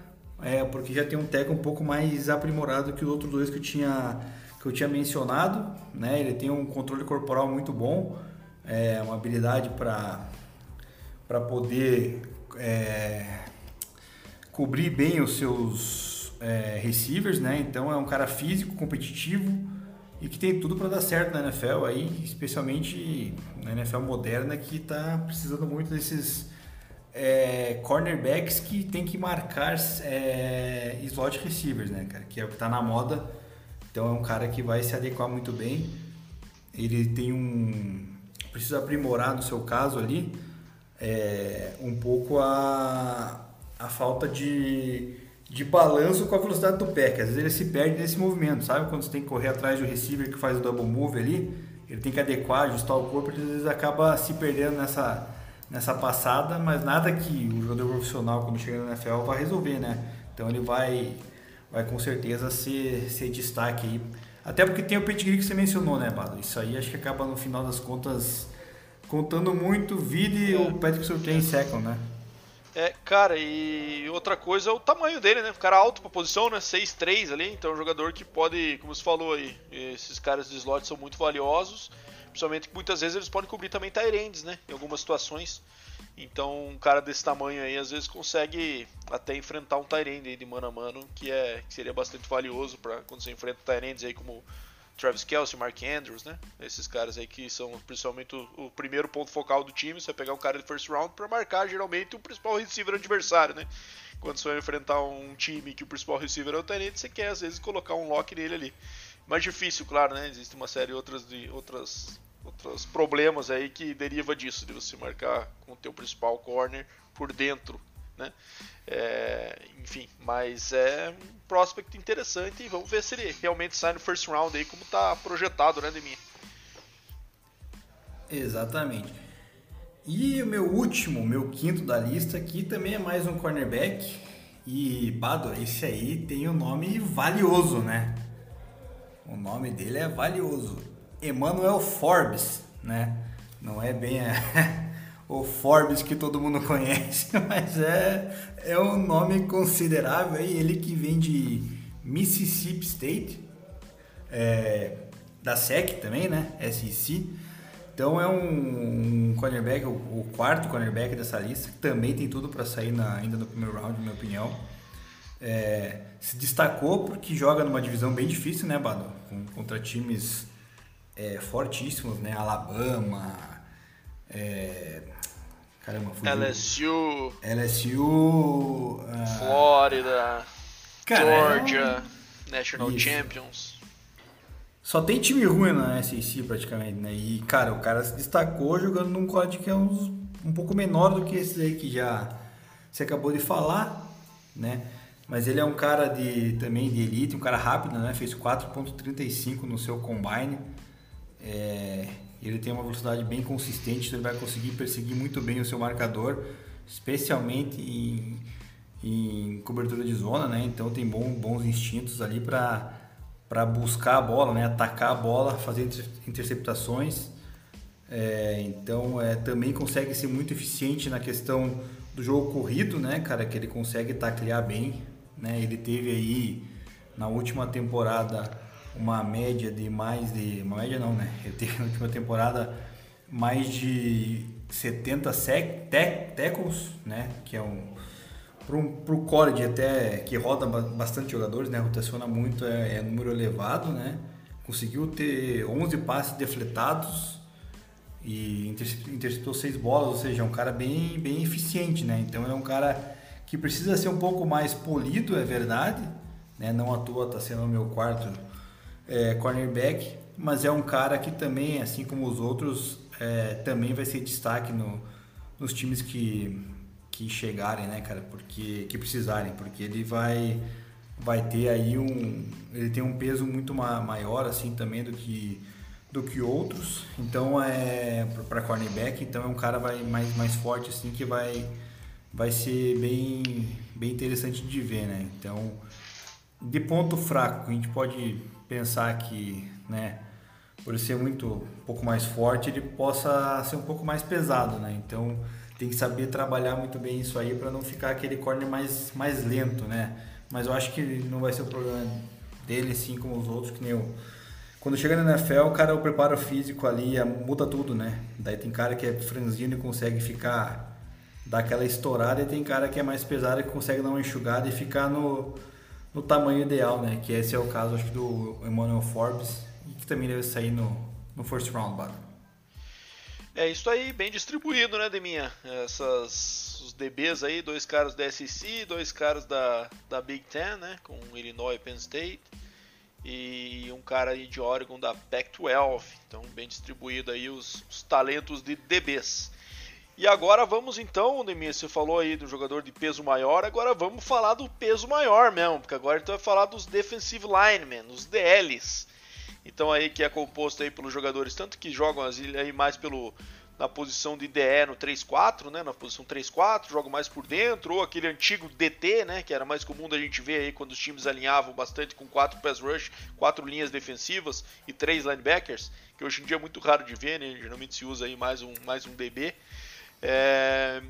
é, porque já tem um teco um pouco mais aprimorado que os outros dois que eu tinha, que eu tinha mencionado, né? Ele tem um controle corporal muito bom, é, uma habilidade para poder é, cobrir bem os seus é, receivers, né? Então é um cara físico, competitivo, e que tem tudo para dar certo na NFL aí, especialmente na NFL moderna que está precisando muito desses é, cornerbacks que tem que marcar é, slot receivers, né, cara, que é o que está na moda. Então é um cara que vai se adequar muito bem. Ele tem um precisa aprimorar no seu caso ali é, um pouco a, a falta de de balanço com a velocidade do pé, que às vezes ele se perde nesse movimento, sabe? Quando você tem que correr atrás do receiver que faz o double move ali, ele tem que adequar, ajustar o corpo, às vezes acaba se perdendo nessa, nessa passada, mas nada que o jogador profissional, quando chega na NFL, vai resolver, né? Então ele vai, vai com certeza ser, ser destaque aí. Até porque tem o pedigree que você mencionou, né, Bado? Isso aí acho que acaba no final das contas contando muito vida e o Patrick Surtain second, né? É, cara, e outra coisa é o tamanho dele, né? O cara alto pra posição, né? 6'3 ali, então é um jogador que pode, como você falou aí, esses caras de slot são muito valiosos, principalmente que muitas vezes eles podem cobrir também Tyrands, né? Em algumas situações. Então, um cara desse tamanho aí às vezes consegue até enfrentar um Tyrande de mano a mano, que é que seria bastante valioso para quando você enfrenta Tyrands aí como Travis Kelsey, Mark Andrews, né? Esses caras aí que são principalmente o, o primeiro ponto focal do time. Você vai pegar um cara de first round para marcar geralmente o principal receiver adversário, né? Quando você vai enfrentar um time que o principal receiver é o Tyrant, você quer às vezes colocar um lock nele ali. Mais difícil, claro, né? Existe uma série outras, de outras, outros problemas aí que deriva disso, de você marcar com o teu principal corner por dentro, né? É, enfim, mas é um prospect interessante e vamos ver se ele realmente sai no first round aí como está projetado, né, Deminha? Exatamente. E o meu último, meu quinto da lista aqui também é mais um cornerback. E Bado, esse aí tem o um nome valioso, né? O nome dele é valioso. Emmanuel Forbes, né? Não é bem a, o Forbes que todo mundo conhece, mas é, é um nome considerável. Ele que vem de Mississippi State, é, da SEC também, né? SEC. Então é um, um cornerback, o, o, quarto cornerback dessa lista, que também tem tudo para sair na, ainda no primeiro round, na minha opinião. É, se destacou porque joga numa divisão bem difícil, né, Bado? Com, contra times é, fortíssimos, né? Alabama, é, caramba, LSU, LSU, uh, Flórida, cara, Georgia, é National Isso. Champions. Só tem time ruim na SEC praticamente, né? E, cara, o cara se destacou jogando num código que é uns, um pouco menor do que esse aí que já você acabou de falar, né? Mas ele é um cara de também de elite, um cara rápido, né? Fez 4.35 no seu combine. É, ele tem uma velocidade bem consistente, então ele vai conseguir perseguir muito bem o seu marcador, especialmente em, em cobertura de zona, né? Então tem bom, bons instintos ali para buscar a bola, né? atacar a bola, fazer interceptações. É, então é, também consegue ser muito eficiente na questão do jogo corrido, né, cara? Que ele consegue taclear bem. Né? Ele teve aí na última temporada uma média de mais de. Uma média não, né? Ele teve na última temporada mais de 70 sec, tackles, né? Que é um para o college até que roda bastante jogadores, né? Rotaciona muito, é, é número elevado, né? Conseguiu ter 11 passes defletados e interceptou seis bolas, ou seja, é um cara bem, bem eficiente, né? Então é um cara que precisa ser um pouco mais polido, é verdade, né? Não à toa está sendo o meu quarto é, cornerback, mas é um cara que também, assim como os outros, é, também vai ser destaque no, nos times que que chegarem, né, cara, porque que precisarem, porque ele vai vai ter aí um ele tem um peso muito maior assim também do que do que outros. Então é para cornerback, então é um cara vai mais mais forte assim que vai vai ser bem bem interessante de ver, né? Então, de ponto fraco, a gente pode pensar que, né, por ser muito um pouco mais forte, ele possa ser um pouco mais pesado, né? Então, tem que saber trabalhar muito bem isso aí para não ficar aquele corner mais, mais lento, né? Mas eu acho que não vai ser o problema dele, assim como os outros, que nem eu. Quando chega na NFL, cara, o preparo físico ali muda tudo, né? Daí tem cara que é franzino e consegue ficar, dar aquela estourada, e tem cara que é mais pesado e consegue dar uma enxugada e ficar no, no tamanho ideal, né? Que esse é o caso, acho que do Emmanuel Forbes, e que também deve sair no, no first round, Bado. É isso aí, bem distribuído, né, Deminha? Essas, os DBs aí, dois caras da SEC, dois caras da, da Big Ten, né, com Illinois e Penn State, e um cara aí de Oregon da Pac-12. Então, bem distribuído aí os, os, talentos de DBs. E agora vamos então, Deminha, você falou aí do jogador de peso maior, agora vamos falar do peso maior mesmo, porque agora gente vai falar dos defensive linemen, os DLs. Então aí que é composto aí pelos jogadores tanto que jogam aí mais pelo na posição de DE no 3-4, né, na posição 3-4, jogam mais por dentro, ou aquele antigo DT, né, que era mais comum da gente ver aí quando os times alinhavam bastante com quatro pass rush, quatro linhas defensivas e três linebackers, que hoje em dia é muito raro de ver, né, geralmente se usa aí mais um, mais um DB. É,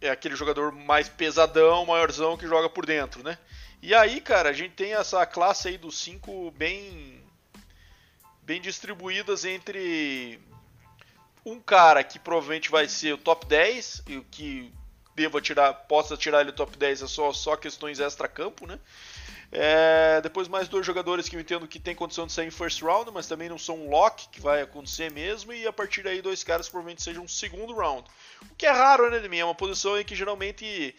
é aquele jogador mais pesadão, maiorzão que joga por dentro, né? E aí, cara, a gente tem essa classe aí dos cinco bem bem distribuídas entre um cara que provavelmente vai ser o top 10 e o que deva tirar, possa tirar ele top 10 é só, só questões extra-campo, né? É, depois mais dois jogadores que eu entendo que tem condição de sair em first round, mas também não são um lock, que vai acontecer mesmo, e a partir daí dois caras que provavelmente sejam um segundo round. O que é raro, né, de mim? É uma posição em que geralmente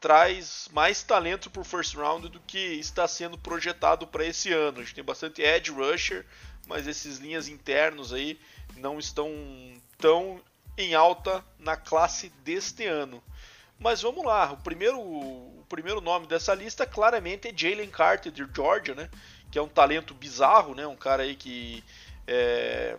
traz mais talento pro first round do que está sendo projetado para esse ano. A gente tem bastante edge rusher, mas esses linhas internos aí não estão tão em alta na classe deste ano. Mas vamos lá, o primeiro, o primeiro nome dessa lista claramente é Jalen Carter de Georgia, né? Que é um talento bizarro, né? Um cara aí que é,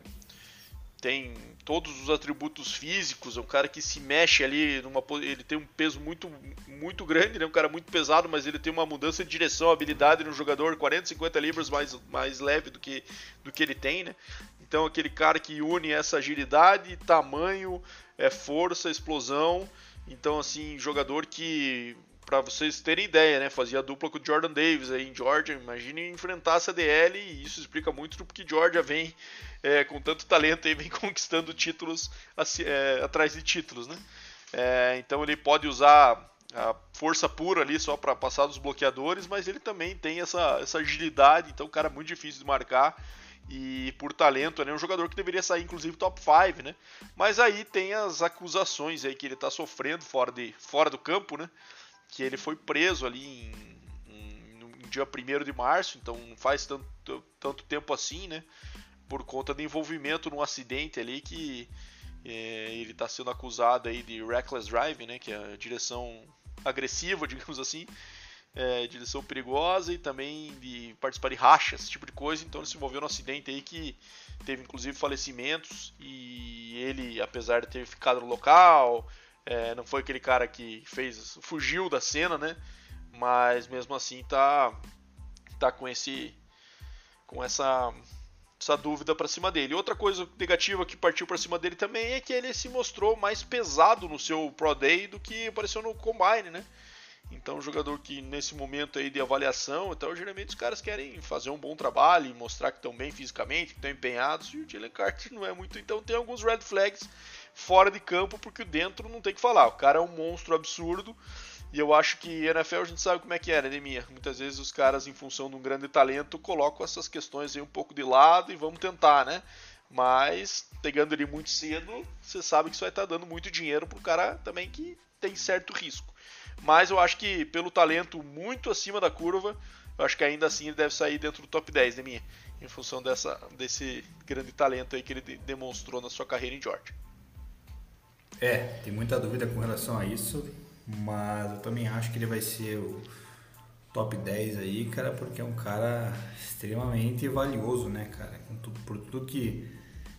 tem todos os atributos físicos, é um cara que se mexe ali numa ele tem um peso muito muito grande, né? Um cara muito pesado, mas ele tem uma mudança de direção, habilidade no jogador 40, 50 libras mais mais leve do que do que ele tem, né? Então aquele cara que une essa agilidade, tamanho, é força, explosão então, assim, jogador que, para vocês terem ideia, né, fazia dupla com o Jordan Davis aí em Georgia. Imagine enfrentar essa DL e isso explica muito do porque Georgia vem é, com tanto talento e vem conquistando títulos é, atrás de títulos, né? É, então ele pode usar a força pura ali só para passar dos bloqueadores, mas ele também tem essa, essa agilidade, então cara é muito difícil de marcar e por talento, é um jogador que deveria sair inclusive top 5, né? Mas aí tem as acusações aí que ele está sofrendo fora, de, fora do campo, né? Que ele foi preso ali em, em, no dia 1 de março, então não faz tanto, tanto tempo assim, né? Por conta de envolvimento num acidente ali que é, ele está sendo acusado aí de reckless driving, né? Que é a direção agressiva, digamos assim é, direção perigosa e também de participar de rachas, esse tipo de coisa. Então ele se envolveu num acidente aí que teve inclusive falecimentos e ele, apesar de ter ficado no local, é, não foi aquele cara que fez, fugiu da cena, né? Mas mesmo assim tá, tá com esse, com essa, essa dúvida para cima dele. Outra coisa negativa que partiu para cima dele também é que ele se mostrou mais pesado no seu Pro Day do que apareceu no Combine, né? Então, um jogador que nesse momento aí de avaliação, então geralmente os caras querem fazer um bom trabalho e mostrar que estão bem fisicamente, que estão empenhados, e o Jalen Carter não é muito. Então, tem alguns red flags fora de campo, porque o dentro não tem que falar. O cara é um monstro absurdo. E eu acho que NFL a gente sabe como é que é, né, Demia? Muitas vezes os caras, em função de um grande talento, colocam essas questões aí um pouco de lado e vamos tentar, né? Mas, pegando ele muito cedo, você sabe que isso vai estar dando muito dinheiro pro cara também que tem certo risco. Mas eu acho que pelo talento muito acima da curva, eu acho que ainda assim ele deve sair dentro do top 10, né, minha? Em função dessa, desse grande talento aí que ele demonstrou na sua carreira em Georgia. É, tem muita dúvida com relação a isso, mas eu também acho que ele vai ser o top 10 aí, cara, porque é um cara extremamente valioso, né, cara? Por tudo que,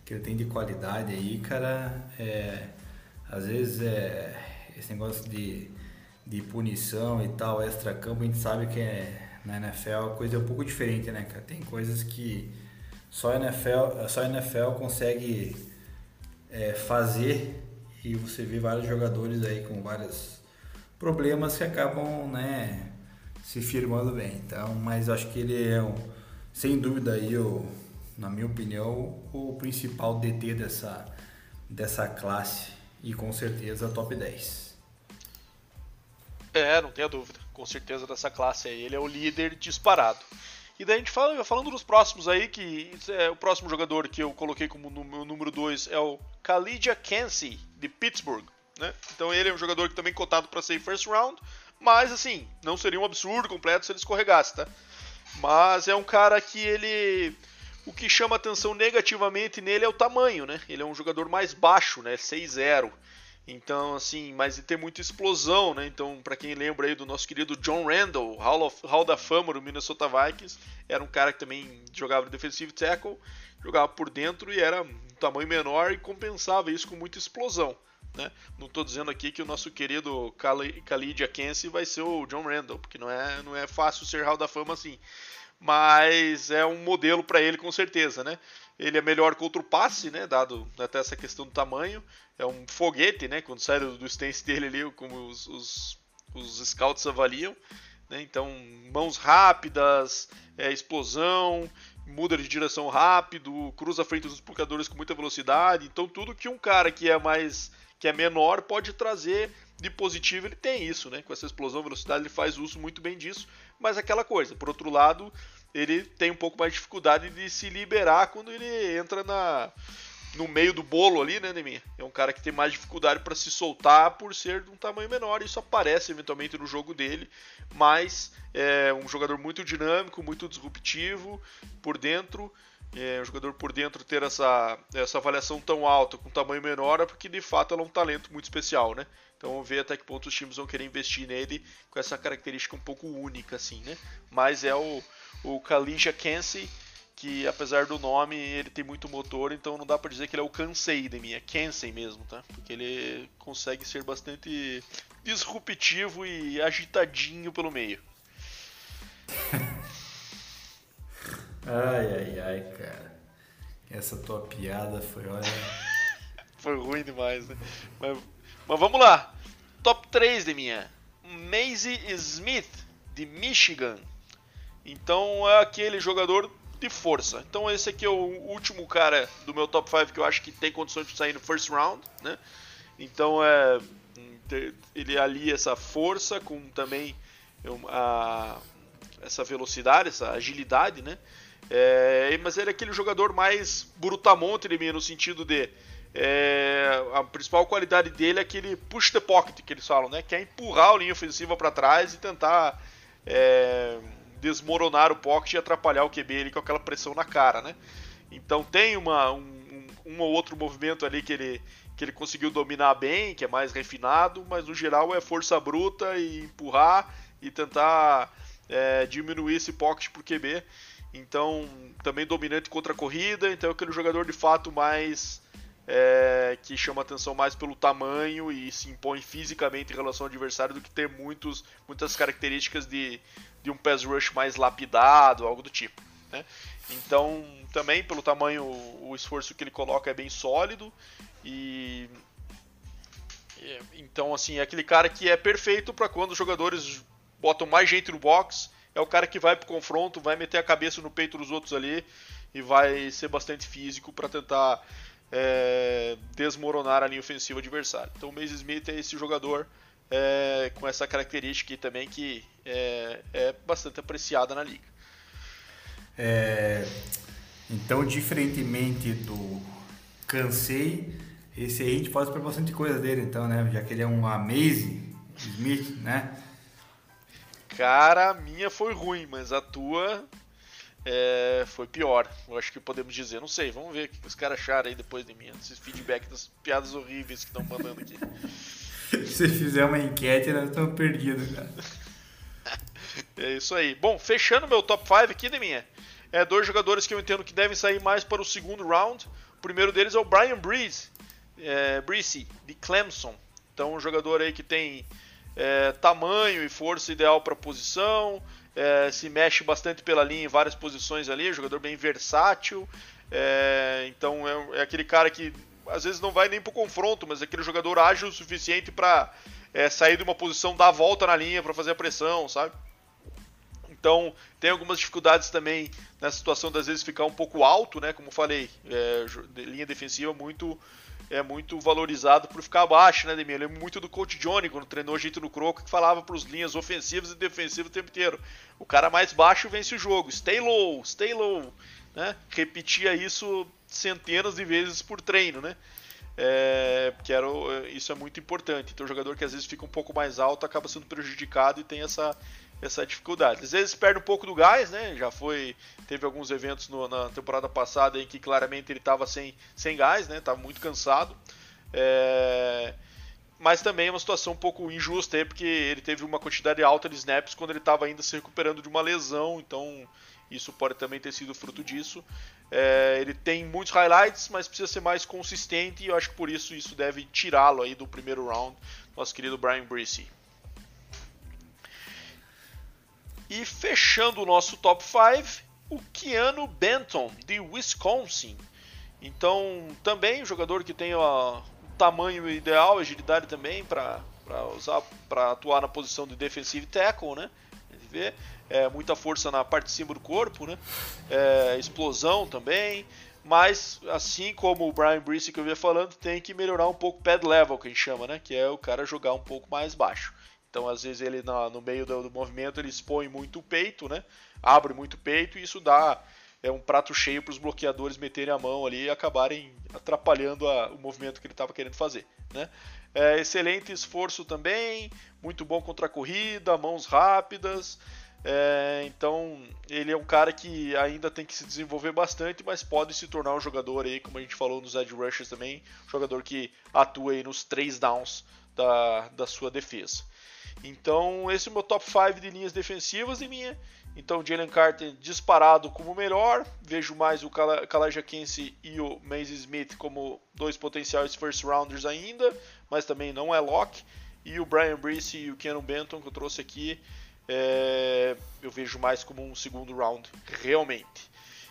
que ele tem de qualidade aí, cara, é, às vezes é, esse negócio de de punição e tal, extra-campo, a gente sabe que é, na NFL a coisa é um pouco diferente, né, cara? Tem coisas que só a NFL, só a NFL consegue é, fazer e você vê vários jogadores aí com vários problemas que acabam, né, se firmando bem. Então, mas acho que ele é, um, sem dúvida aí, o, na minha opinião, o principal DT dessa, dessa classe e com certeza top 10. É, não tenha dúvida. Com certeza dessa classe aí. Ele é o líder disparado. E daí a gente fala, falando dos próximos aí, que é, o próximo jogador que eu coloquei como meu número 2 é o Khalidja Kensi, de Pittsburgh. Né? Então ele é um jogador que também cotado para ser first round, mas assim, não seria um absurdo completo se ele escorregasse, tá? Mas é um cara que ele. O que chama atenção negativamente nele é o tamanho, né? Ele é um jogador mais baixo, né? 6'0". Então, assim, mas tem muita explosão, né? Então, para quem lembra aí do nosso querido John Randall, Hall, of, Hall da Fama do Minnesota Vikings, era um cara que também jogava de defensive tackle, jogava por dentro e era tamanho menor e compensava isso com muita explosão. Né? Não estou dizendo aqui que o nosso querido Khalid Akensi vai ser o John Randall, porque não é, não é fácil ser Hall da Fama assim. Mas é um modelo para ele com certeza, né? Ele é melhor contra o passe, né? Dado até essa questão do tamanho. É um foguete, né? Quando sai do, stance dele ali, como os, os, os scouts avaliam. Né? Então, mãos rápidas, é, explosão, muda de direção rápido, cruza a frente dos bloqueadores com muita velocidade. Então, tudo que um cara que é mais que é menor pode trazer de positivo, ele tem isso, né? Com essa explosão, velocidade, ele faz uso muito bem disso, mas aquela coisa. Por outro lado, ele tem um pouco mais de dificuldade de se liberar quando ele entra na no meio do bolo ali, né, Neminha? É um cara que tem mais dificuldade para se soltar por ser de um tamanho menor. Isso aparece eventualmente no jogo dele, mas é um jogador muito dinâmico, muito disruptivo por dentro. É um jogador por dentro ter essa, essa avaliação tão alta com tamanho menor é porque de fato ela é um talento muito especial, né? Então vamos ver até que ponto os times vão querer investir nele com essa característica um pouco única, assim, né? Mas é o, o Kalisha Kensey que apesar do nome ele tem muito motor, então não dá para dizer que ele é o Kansei de mim, é Kensei mesmo, tá? Porque ele consegue ser bastante disruptivo e agitadinho pelo meio. ai, ai, ai, cara. Essa tua piada foi, olha... foi ruim demais, né? Mas, mas vamos lá. Top 3 de minha. Maisie Smith, de Michigan. Então é aquele jogador de força. Então esse aqui é o último cara do meu top 5 que eu acho que tem condições de sair no first round, né? Então é ele alia essa força com também a, essa velocidade, essa agilidade, né? É, mas ele é aquele jogador mais brutamonte de mim, no sentido de é, a principal qualidade dele é aquele push the pocket que eles falam, né? Que é empurrar a linha ofensiva para trás e tentar é, desmoronar o pocket e atrapalhar o QB ali com aquela pressão na cara, né? Então tem uma, um, um, ou outro movimento ali que ele, que ele conseguiu dominar bem, que é mais refinado, mas no geral é força bruta e empurrar e tentar é, diminuir esse pocket pro QB. Então, também dominante contra a corrida, então é aquele jogador de fato mais é, que chama atenção mais pelo tamanho e se impõe fisicamente em relação ao adversário do que ter muitos, muitas características de, de um pass rush mais lapidado, algo do tipo. Né? Então, também pelo tamanho, o esforço que ele coloca é bem sólido e então assim é aquele cara que é perfeito para quando os jogadores botam mais gente no box, é o cara que vai pro confronto, vai meter a cabeça no peito dos outros ali e vai ser bastante físico para tentar é, desmoronar a linha ofensiva adversária. Então o Mace Smith é esse jogador é, com essa característica também que é, é bastante apreciada na liga. É, então, diferentemente do Cansei, esse aí a gente pode esperar bastante coisa dele, então, né? Já que ele é um Amaze Smith, né? Cara, a minha foi ruim, mas a tua é, foi pior. Eu acho que podemos dizer. Não sei, vamos ver o que os caras acharam aí depois de mim. Esses feedback das piadas horríveis que estão mandando aqui. Se fizer uma enquete, nós estamos perdidos, cara. É isso aí. Bom, fechando meu top 5 aqui, Deminha. É dois jogadores que eu entendo que devem sair mais para o segundo round. O primeiro deles é o Brian Breeze, é, Breeze de Clemson. Então, um jogador aí que tem é, tamanho e força ideal para a posição, é, se mexe bastante pela linha em várias posições ali, jogador bem versátil. É, então, é, é, aquele cara que às vezes não vai nem para o confronto, mas é aquele jogador ágil o suficiente para é, sair de uma posição, dar a volta na linha para fazer a pressão, sabe? Então tem algumas dificuldades também nessa situação das vezes ficar um pouco alto, né? Como falei, é, linha defensiva muito é muito valorizado por ficar abaixo, né, Demir? Eu lembro muito do coach Johnny quando treinou jeito no Croco que falava para os linhas ofensivas e defensivas o tempo inteiro. O cara mais baixo vence o jogo. Stay low, stay low, né? Repetia isso centenas de vezes por treino, né? É, que era, isso é muito importante. Então, o jogador que às vezes fica um pouco mais alto acaba sendo prejudicado e tem essa, essa dificuldade. Às vezes perde um pouco do gás, né? Já foi, teve alguns eventos no, na temporada passada em que claramente ele estava sem, sem gás, né? Tava muito cansado. É, mas também é uma situação um pouco injusta porque ele teve uma quantidade alta de snaps quando ele estava ainda se recuperando de uma lesão, então isso pode também ter sido fruto disso. É, ele tem muitos highlights, mas precisa ser mais consistente e eu acho que por isso isso deve tirá-lo aí do primeiro round, nosso querido Brian Breesy. E fechando o nosso top 5, o Keanu Benton, de Wisconsin. Então, também um jogador que tem o tamanho ideal, agilidade também para usar para atuar na posição de defensive tackle, né? A gente vê é, muita força na parte de cima do corpo, né? É, explosão também, Mas, assim como o Brian Brice que eu vinha falando, tem que melhorar um pouco o pad level, que a gente chama, né? Que é o cara jogar um pouco mais baixo. Então, às vezes, ele no meio do, do movimento ele expõe muito o peito, né? Abre muito o peito e isso dá é um prato cheio para os bloqueadores meterem a mão ali e acabarem atrapalhando a, o movimento que ele estava querendo fazer. Né? É, excelente esforço também, muito bom contra a corrida, mãos rápidas. É, então ele é um cara que ainda tem que se desenvolver bastante, mas pode se tornar um jogador aí, como a gente falou nos edge rushers também, jogador que atua aí nos três downs da, da sua defesa. Então esse é o meu top 5 de linhas defensivas e minha então, Jalen Carter disparado como o melhor. Vejo mais o Kalaja Kense e o Maze Smith como dois potenciais first rounders ainda, mas também não é lock. E o Brian Brice e o Kenan Benton que eu trouxe aqui, é... eu vejo mais como um segundo round, realmente.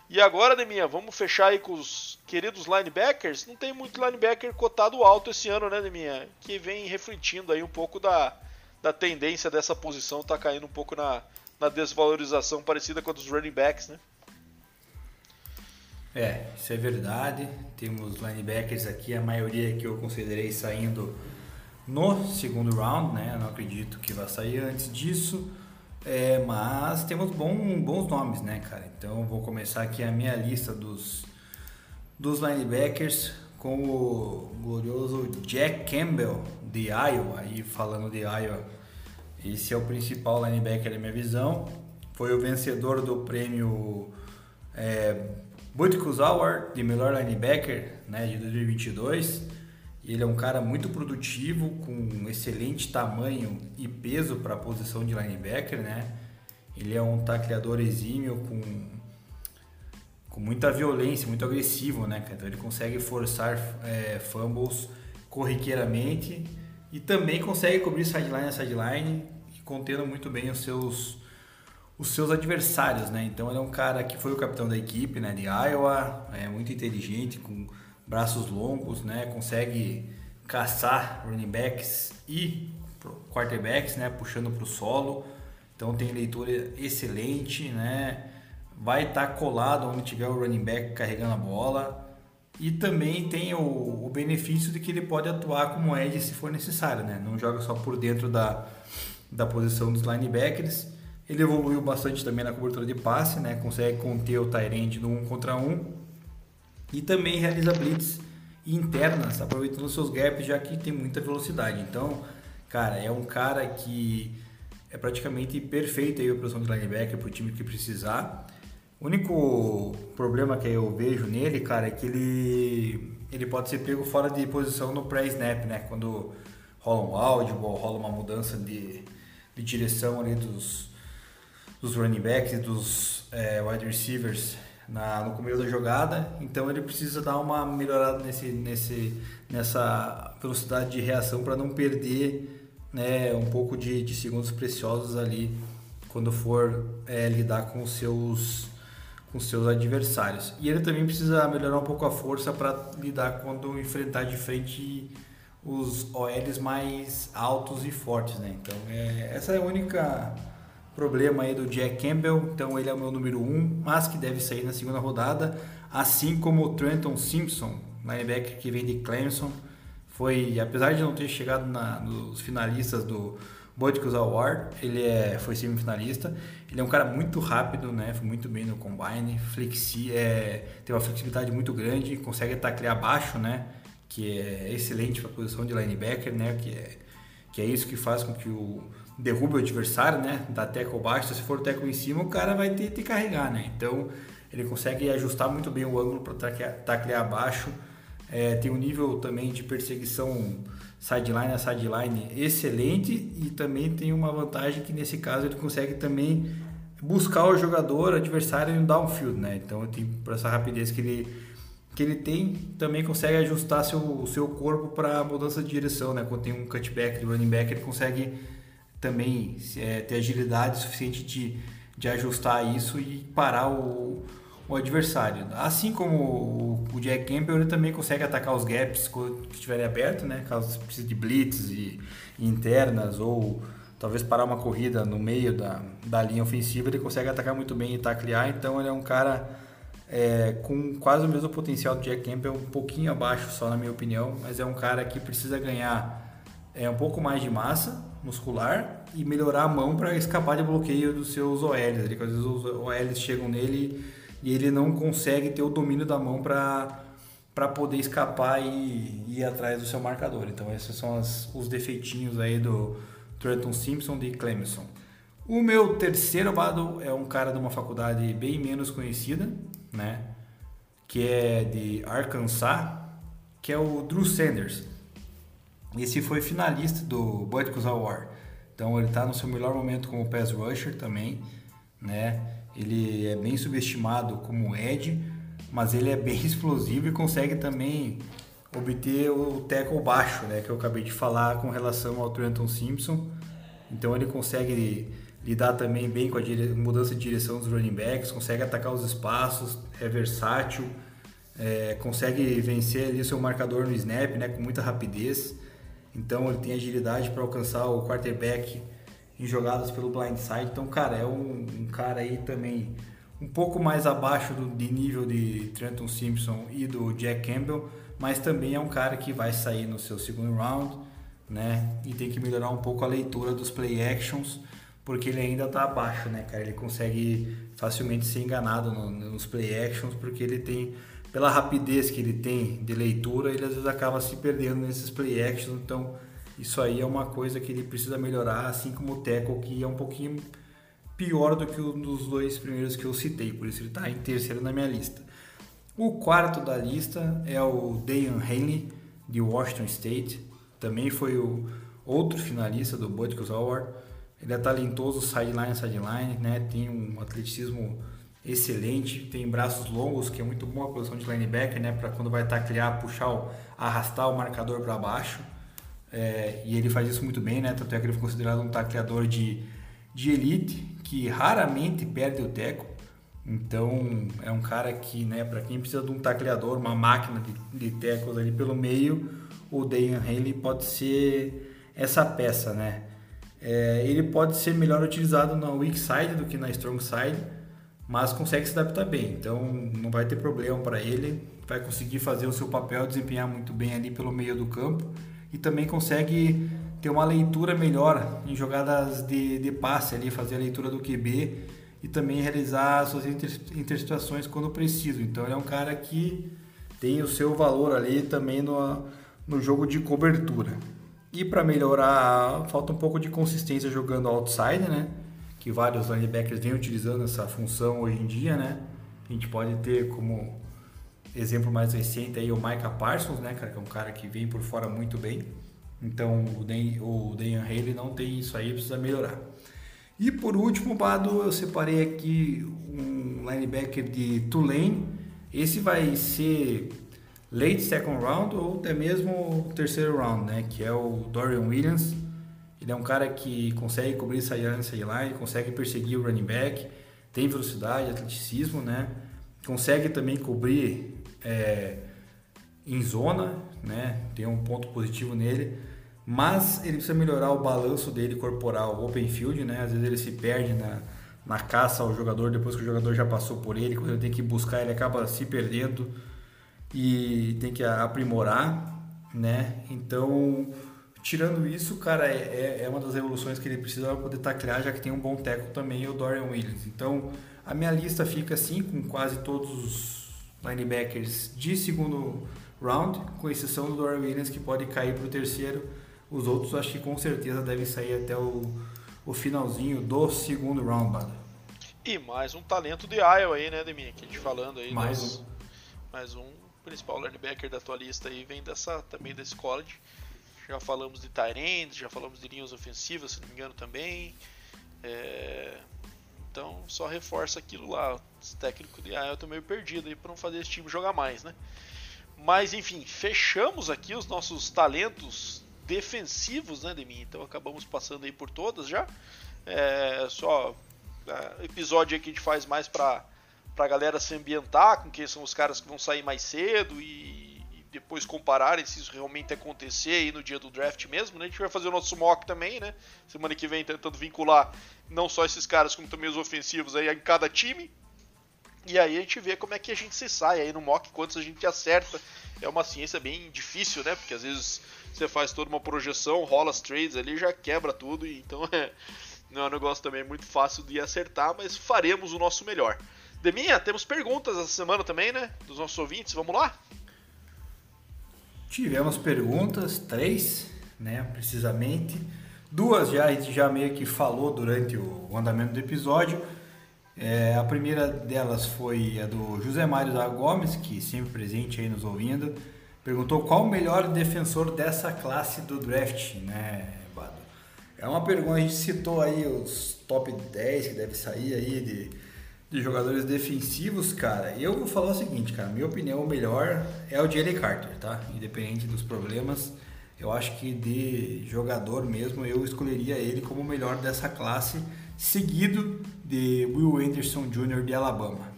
E agora, Deminha, vamos fechar aí com os queridos linebackers. Não tem muito linebacker cotado alto esse ano, né, Deminha? Que vem refletindo aí um pouco da, da tendência dessa posição, tá caindo um pouco na, na desvalorização parecida com a dos running backs, né? É, isso é verdade. Temos linebackers aqui, a maioria que eu considerei saindo no segundo round, né? Eu não acredito que vá sair antes disso. É, mas temos bom, bons nomes, né, cara? Então vou começar aqui a minha lista dos, dos linebackers com o glorioso Jack Campbell de Iowa. E falando de Iowa, esse é o principal linebacker da minha visão. Foi o vencedor do prêmio é, Butkus Award de melhor linebacker né, de 2022. Ele é um cara muito produtivo, com excelente tamanho e peso para a posição de linebacker. Né? Ele é um tacleador exímio com, com muita violência, muito agressivo. Né? Então ele consegue forçar é, fumbles corriqueiramente e também consegue cobrir sideline a sideline, contendo muito bem os seus os seus adversários, né? Então ele é um cara que foi o capitão da equipe, né, de Iowa, é muito inteligente, com braços longos, né? Consegue caçar running backs e quarterbacks, né, puxando para o solo. Então tem leitura excelente, né? Vai estar tá colado onde tiver o running back carregando a bola. E também tem o, o, benefício de que ele pode atuar como edge se for necessário, né? Não joga só por dentro da, da posição dos linebackers. Ele evoluiu bastante também na cobertura de passe, né? Consegue conter o Tyrande no 1 contra 1. E também realiza blitz internas, aproveitando seus gaps, já que tem muita velocidade. Então, cara, é um cara que é praticamente perfeito aí a posição de linebacker para o time que precisar. O único problema que eu vejo nele, cara, é que ele, ele pode ser pego fora de posição no pré-snap, né? Quando rola um áudio ou rola uma mudança de, de direção ali dos, dos running backs e dos é, wide receivers na, no começo da jogada. Então ele precisa dar uma melhorada nesse, nesse, nessa velocidade de reação para não perder né, um pouco de, de segundos preciosos ali quando for é, lidar com seus com seus adversários. E ele também precisa melhorar um pouco a força para lidar quando enfrentar de frente os OLs mais altos e fortes, né? Então, é, essa é a única problema aí do Jack Campbell. Então, ele é o meu número 1, um, mas que deve sair na segunda rodada, assim como o Trenton Simpson, linebacker que vem de Clemson. Foi, apesar de não ter chegado na, nos finalistas do Butkus Award, ele é, foi semifinalista. Ele é um cara muito rápido, né? Foi muito bem no combine, flexi, é, tem uma flexibilidade muito grande, consegue taclear abaixo, né? Que é excelente para a posição de linebacker, né? Que é, que é isso que faz com que o derrube o adversário, né? Da tackle baixo, se for o tackle em cima, o cara vai ter que carregar, né? Então ele consegue ajustar muito bem o ângulo para taclear abaixo. É, tem um nível também de perseguição sideline a sideline excelente e também tem uma vantagem que nesse caso ele consegue também buscar o jogador adversário no downfield, né? Então tem por essa rapidez que ele que ele tem, também consegue ajustar seu, o seu corpo para mudança de direção, né? Quando tem um cutback de running back, ele consegue também é, ter agilidade suficiente de, de ajustar isso e parar o, o adversário. Assim como o, o Jack Campbell, ele também consegue atacar os gaps quando estiverem abertos, né? Caso precise de blitz e, e internas ou talvez parar uma corrida no meio da, da linha ofensiva, ele consegue atacar muito bem e taclear, então ele é um cara é, com quase o mesmo potencial do Jack Campbell, um pouquinho abaixo só na minha opinião, mas é um cara que precisa ganhar é, um pouco mais de massa muscular e melhorar a mão para escapar de bloqueio dos seus OLs. Ele, às vezes os OLs chegam nele e ele não consegue ter o domínio da mão para poder escapar e, ir atrás do seu marcador. Então esses são as, os defeitinhos aí do Trenton Simpson de Clemson. O meu terceiro bado é um cara de uma faculdade bem menos conhecida, né? Que é de Arkansas, que é o Drew Sanders. Esse foi finalista do Butkus Award. Então ele está no seu melhor momento como pass rusher também, né? Ele é bem subestimado como edge, mas ele é bem explosivo e consegue também obter o tackle baixo, né? Que eu acabei de falar com relação ao Trenton Simpson. Então ele consegue lidar também bem com a mudança de direção dos running backs, consegue atacar os espaços, é versátil, é, consegue vencer ali o seu marcador no snap, né? Com muita rapidez. Então ele tem agilidade para alcançar o quarterback em jogadas pelo blindside. Então, cara, é um, um, cara aí também um pouco mais abaixo do, de nível de Trenton Simpson e do Jack Campbell, mas também é um cara que vai sair no seu segundo round, né? E tem que melhorar um pouco a leitura dos play actions, porque ele ainda está abaixo, né, cara? Ele consegue facilmente ser enganado no, nos play actions, porque ele tem pela rapidez que ele tem de leitura, ele às vezes acaba se perdendo nesses play actions, então isso aí é uma coisa que ele precisa melhorar, assim como o Teco, que é um pouquinho pior do que um dos dois primeiros que eu citei, por isso ele está em terceiro na minha lista. O quarto da lista é o Dayan Hanley, de Washington State, também foi o outro finalista do Butkus Award. Ele é talentoso sideline, sideline, né? tem um atleticismo excelente, tem braços longos, que é muito bom a posição de linebacker, né? para quando vai taclear, puxar, arrastar o marcador para baixo. É, e ele faz isso muito bem, né? Tanto é que ele foi considerado um tacleador de, de elite, que raramente perde o teco. Então é um cara que, né, para quem precisa de um tacleador, uma máquina de, de tecos ali pelo meio, o Dayan Haley pode ser essa peça, né? É, ele pode ser melhor utilizado na weak side do que na strong side, mas consegue se adaptar bem. Então não vai ter problema para ele, vai conseguir fazer o seu papel, desempenhar muito bem ali pelo meio do campo e também consegue ter uma leitura melhor em jogadas de, de passe ali, fazer a leitura do QB e também realizar suas inter, interceptações quando preciso. Então ele é um cara que tem o seu valor ali também no, no jogo de cobertura. E para melhorar, falta um pouco de consistência jogando outside, né? Que vários linebackers vêm utilizando essa função hoje em dia, né? A gente pode ter como exemplo mais recente aí o Micah Parsons, né, cara, que é um cara que vem por fora muito bem. Então o Dan, o Dan Haley não tem isso aí, precisa melhorar. E por último, Bado, eu separei aqui um linebacker de Tulane. Esse vai ser late second round ou até mesmo terceiro round, né? Que é o Dorian Williams. Ele é um cara que consegue cobrir sideline, sideline, consegue perseguir o running back, tem velocidade, atleticismo, né? Consegue também cobrir é, em zona, né? Tem um ponto positivo nele, mas ele precisa melhorar o balanço dele corporal, open field, né? Às vezes ele se perde na, na caça ao jogador depois que o jogador já passou por ele, quando ele tem que buscar, ele acaba se perdendo e tem que aprimorar, né? Então, tirando isso, cara, é, é, é uma das evoluções que ele precisa para poder taclear, já que tem um bom teco também, o Dorian Williams. Então, a minha lista fica assim, com quase todos os linebackers de segundo round, com exceção do Dorian Williams, que pode cair para o terceiro. Os outros acho que com certeza devem sair até o, o finalzinho do segundo round, Bada. E mais um talento de Iowa aí, né, Deminha? Que a gente falando aí. Mais das, um. Mais um principal linebacker da tua lista aí vem dessa, também desse college. Já falamos de Tyrants, já falamos de linhas ofensivas, se não me engano também. É, então só reforça aquilo lá. Os técnicos de ah, eu tô meio perdido aí para não fazer esse time jogar mais, né? Mas enfim, fechamos aqui os nossos talentos defensivos, né, de mim. Então acabamos passando aí por todas já. É só é, episódio aí que a gente faz mais para pra galera se ambientar com quem são os caras que vão sair mais cedo e depois compararem se isso realmente acontecer aí no dia do draft mesmo, né? A gente vai fazer o nosso mock também, né? Semana que vem tentando vincular não só esses caras como também os ofensivos aí em cada time. E aí a gente vê como é que a gente se sai aí no mock, quantos a gente acerta. É uma ciência bem difícil, né? Porque às vezes você faz toda uma projeção, rola as trades ali já quebra tudo. Então é, não é um negócio também muito fácil de acertar, mas faremos o nosso melhor. Deminha, temos perguntas essa semana também, né? Dos nossos ouvintes, vamos lá? Tivemos perguntas, três, né? Precisamente. Duas já a gente já meio que falou durante o andamento do episódio. É, a primeira delas foi a do José Mário da Gomes, que sempre presente aí nos ouvindo. Perguntou qual o melhor defensor dessa classe do draft, né, Bado? É uma pergunta, a gente citou aí os top 10 que deve sair aí de, de jogadores defensivos, cara. Eu vou falar o seguinte, cara, minha opinião, o melhor é o Jalen Carter, tá? Independente dos problemas eu acho que de jogador mesmo eu escolheria ele como o melhor dessa classe, seguido de Will Anderson Jr. de Alabama.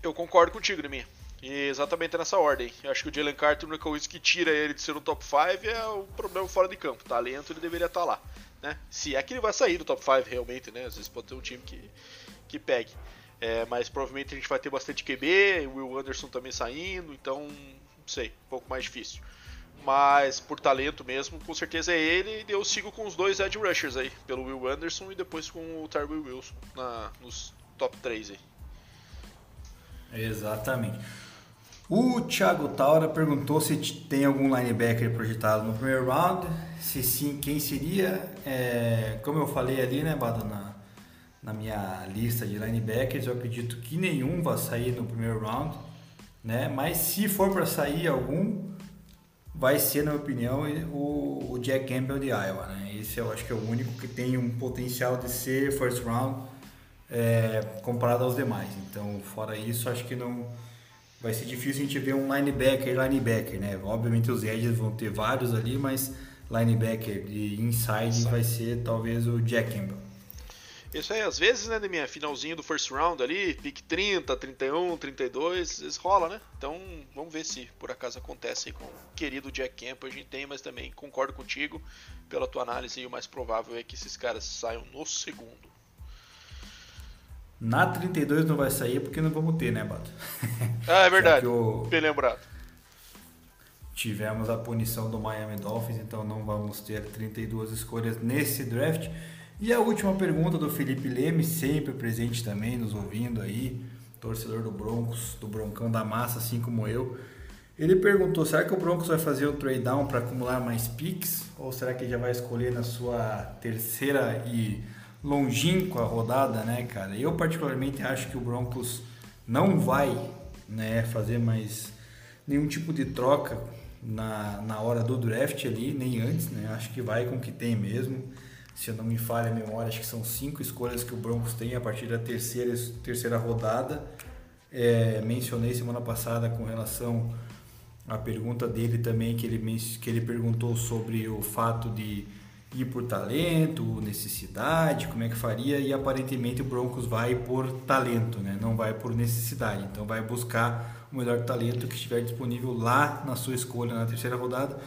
Eu concordo contigo, Nemi. E exatamente nessa ordem. Eu acho que o Jalen Carter, única coisa que tira ele de ser um top 5 é o problema fora de campo. Talento ele deveria estar lá. Né? Se é que ele vai sair do top 5 realmente, né? Às vezes pode ter um time que, que pegue. É, mas provavelmente a gente vai ter bastante QB, o Will Anderson também saindo, então não sei, um pouco mais difícil mas por talento mesmo, com certeza é ele. E eu sigo com os dois edge rushers aí, pelo Will Anderson e depois com o Tyrell Wilson na, nos top 3 aí. Exatamente. O Thiago Taura perguntou se tem algum linebacker projetado no primeiro round. Se sim, quem seria? É, como eu falei ali, né, Bada, na, minha lista de linebackers, eu acredito que nenhum vai sair no primeiro round. Né? Mas se for para sair algum, vai ser, na minha opinião, o, o Jack Campbell de Iowa. Né? Esse eu acho que é o único que tem um potencial de ser first round é, comparado aos demais. Então, fora isso, acho que não vai ser difícil a gente ver um linebacker linebacker, né? Obviamente os edges vão ter vários ali, mas linebacker de inside vai ser talvez o Jack Campbell. Isso aí, às vezes, né, minha finalzinho do first round ali, pick 30, 31, 32, às vezes rola, né? Então, vamos ver se por acaso acontece aí com o querido Jack Camp. A gente tem, mas também concordo contigo pela tua análise. E o mais provável é que esses caras saiam no segundo. Na 32 não vai sair porque não vamos ter, né, Bato? Ah, é verdade. o... Bem lembrado. Tivemos a punição do Miami Dolphins, então não vamos ter 32 escolhas nesse draft. E a última pergunta do Felipe Leme, sempre presente também, nos ouvindo aí, torcedor do Broncos, do Broncão da Massa, assim como eu. Ele perguntou: será que o Broncos vai fazer um trade down para acumular mais picks? Ou será que já vai escolher na sua terceira e longínqua rodada, né, cara? Eu, particularmente, acho que o Broncos não vai né, fazer mais nenhum tipo de troca na, na hora do draft ali, nem antes, né? Acho que vai com o que tem mesmo se eu não me falha a memória, acho que são cinco escolhas que o Broncos tem a partir da terceira, terceira rodada. É, mencionei semana passada com relação à pergunta dele também, que ele, que ele perguntou sobre o fato de ir por talento, necessidade, como é que faria, e aparentemente o Broncos vai por talento, né? não vai por necessidade. Então vai buscar o melhor talento que estiver disponível lá na sua escolha na terceira rodada.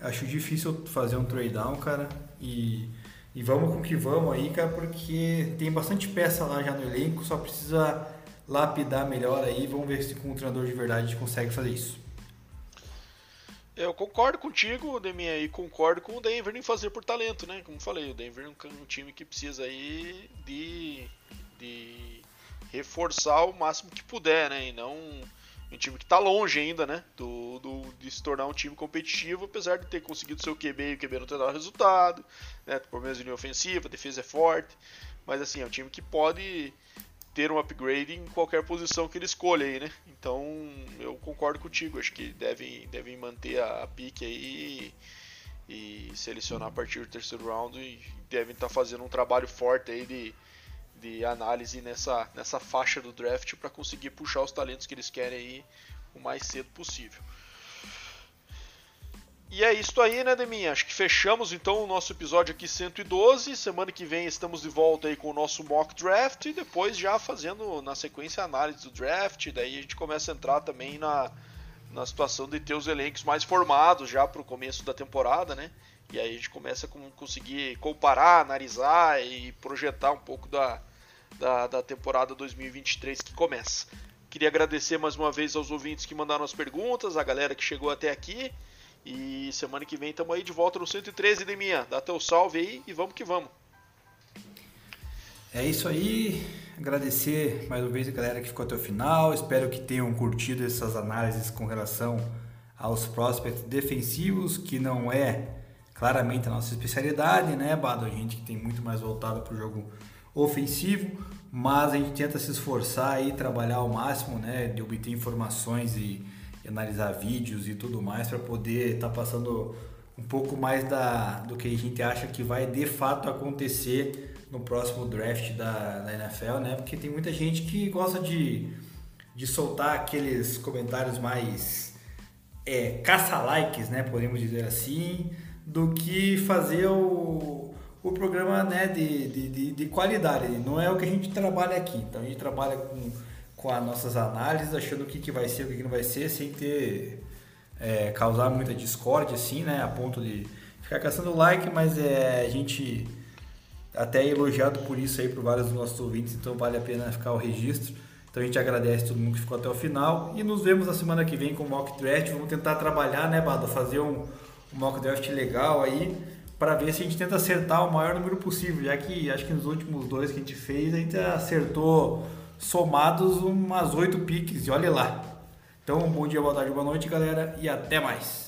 Acho difícil fazer um trade down, cara, e e vamos com que vamos aí, cara, porque tem bastante peça lá já no elenco, só precisa lapidar melhor aí. Vamos ver se com o treinador de verdade a gente consegue fazer isso. Eu concordo contigo, Deminha, e concordo com o Denver em fazer por talento, né? Como falei, o Denver é um time que precisa aí de, de reforçar o máximo que puder, né? E não um time que está longe ainda, né? Do, do, de se tornar um time competitivo, apesar de ter conseguido seu QB e o QB não ter dado resultado, né? Problemas de linha ofensiva, a defesa é forte, mas assim, é um time que pode ter um upgrade em qualquer posição que ele escolha aí, né? Então eu concordo contigo, acho que devem, devem manter a, a pique aí e, e selecionar a partir do terceiro round e devem estar tá fazendo um trabalho forte aí de de análise nessa, nessa faixa do draft para conseguir puxar os talentos que eles querem aí o mais cedo possível. E é isso aí, né, Deminha? Acho que fechamos então o nosso episódio aqui 112. Semana que vem estamos de volta aí com o nosso mock draft e depois já fazendo na sequência a análise do draft. Daí a gente começa a entrar também na, na situação de ter os elencos mais formados já para o começo da temporada, né? E aí a gente começa a conseguir comparar, analisar e projetar um pouco da, da, da temporada 2023 que começa. Queria agradecer mais uma vez aos ouvintes que mandaram as perguntas, a galera que chegou até aqui. E semana que vem estamos aí de volta no 113, Deminha. Dá teu salve aí e vamos que vamos. É isso aí. Agradecer mais uma vez a galera que ficou até o final. Espero que tenham curtido essas análises com relação aos prospects defensivos, que não é claramente a nossa especialidade, né, Bado? A gente que tem muito mais voltado para o jogo ofensivo, mas a gente tenta se esforçar e trabalhar ao máximo, né, de obter informações e, e analisar vídeos e tudo mais para poder estar tá passando um pouco mais da, do que a gente acha que vai de fato acontecer no próximo draft da, da NFL, né? Porque tem muita gente que gosta de, de soltar aqueles comentários mais é, caça-likes, né? Podemos dizer assim, do que fazer o, o programa né, de, de, de, de, qualidade. Não é o que a gente trabalha aqui. Então a gente trabalha com, com as nossas análises, achando o que, que vai ser, o que, que não vai ser, sem ter é, causar muita discórdia, assim, né? A ponto de ficar caçando like, mas é, a gente até é elogiado por isso aí por vários dos nossos ouvintes, então vale a pena ficar o registro. Então a gente agradece todo mundo que ficou até o final e nos vemos na semana que vem com o mock draft. Vamos tentar trabalhar, né, Bado? Fazer um, um mock draft legal aí para ver se a gente tenta acertar o maior número possível, já que acho que nos últimos dois que a gente fez a gente acertou somados umas oito piques e olha lá. Então, bom dia, boa tarde, boa noite, galera, e até mais.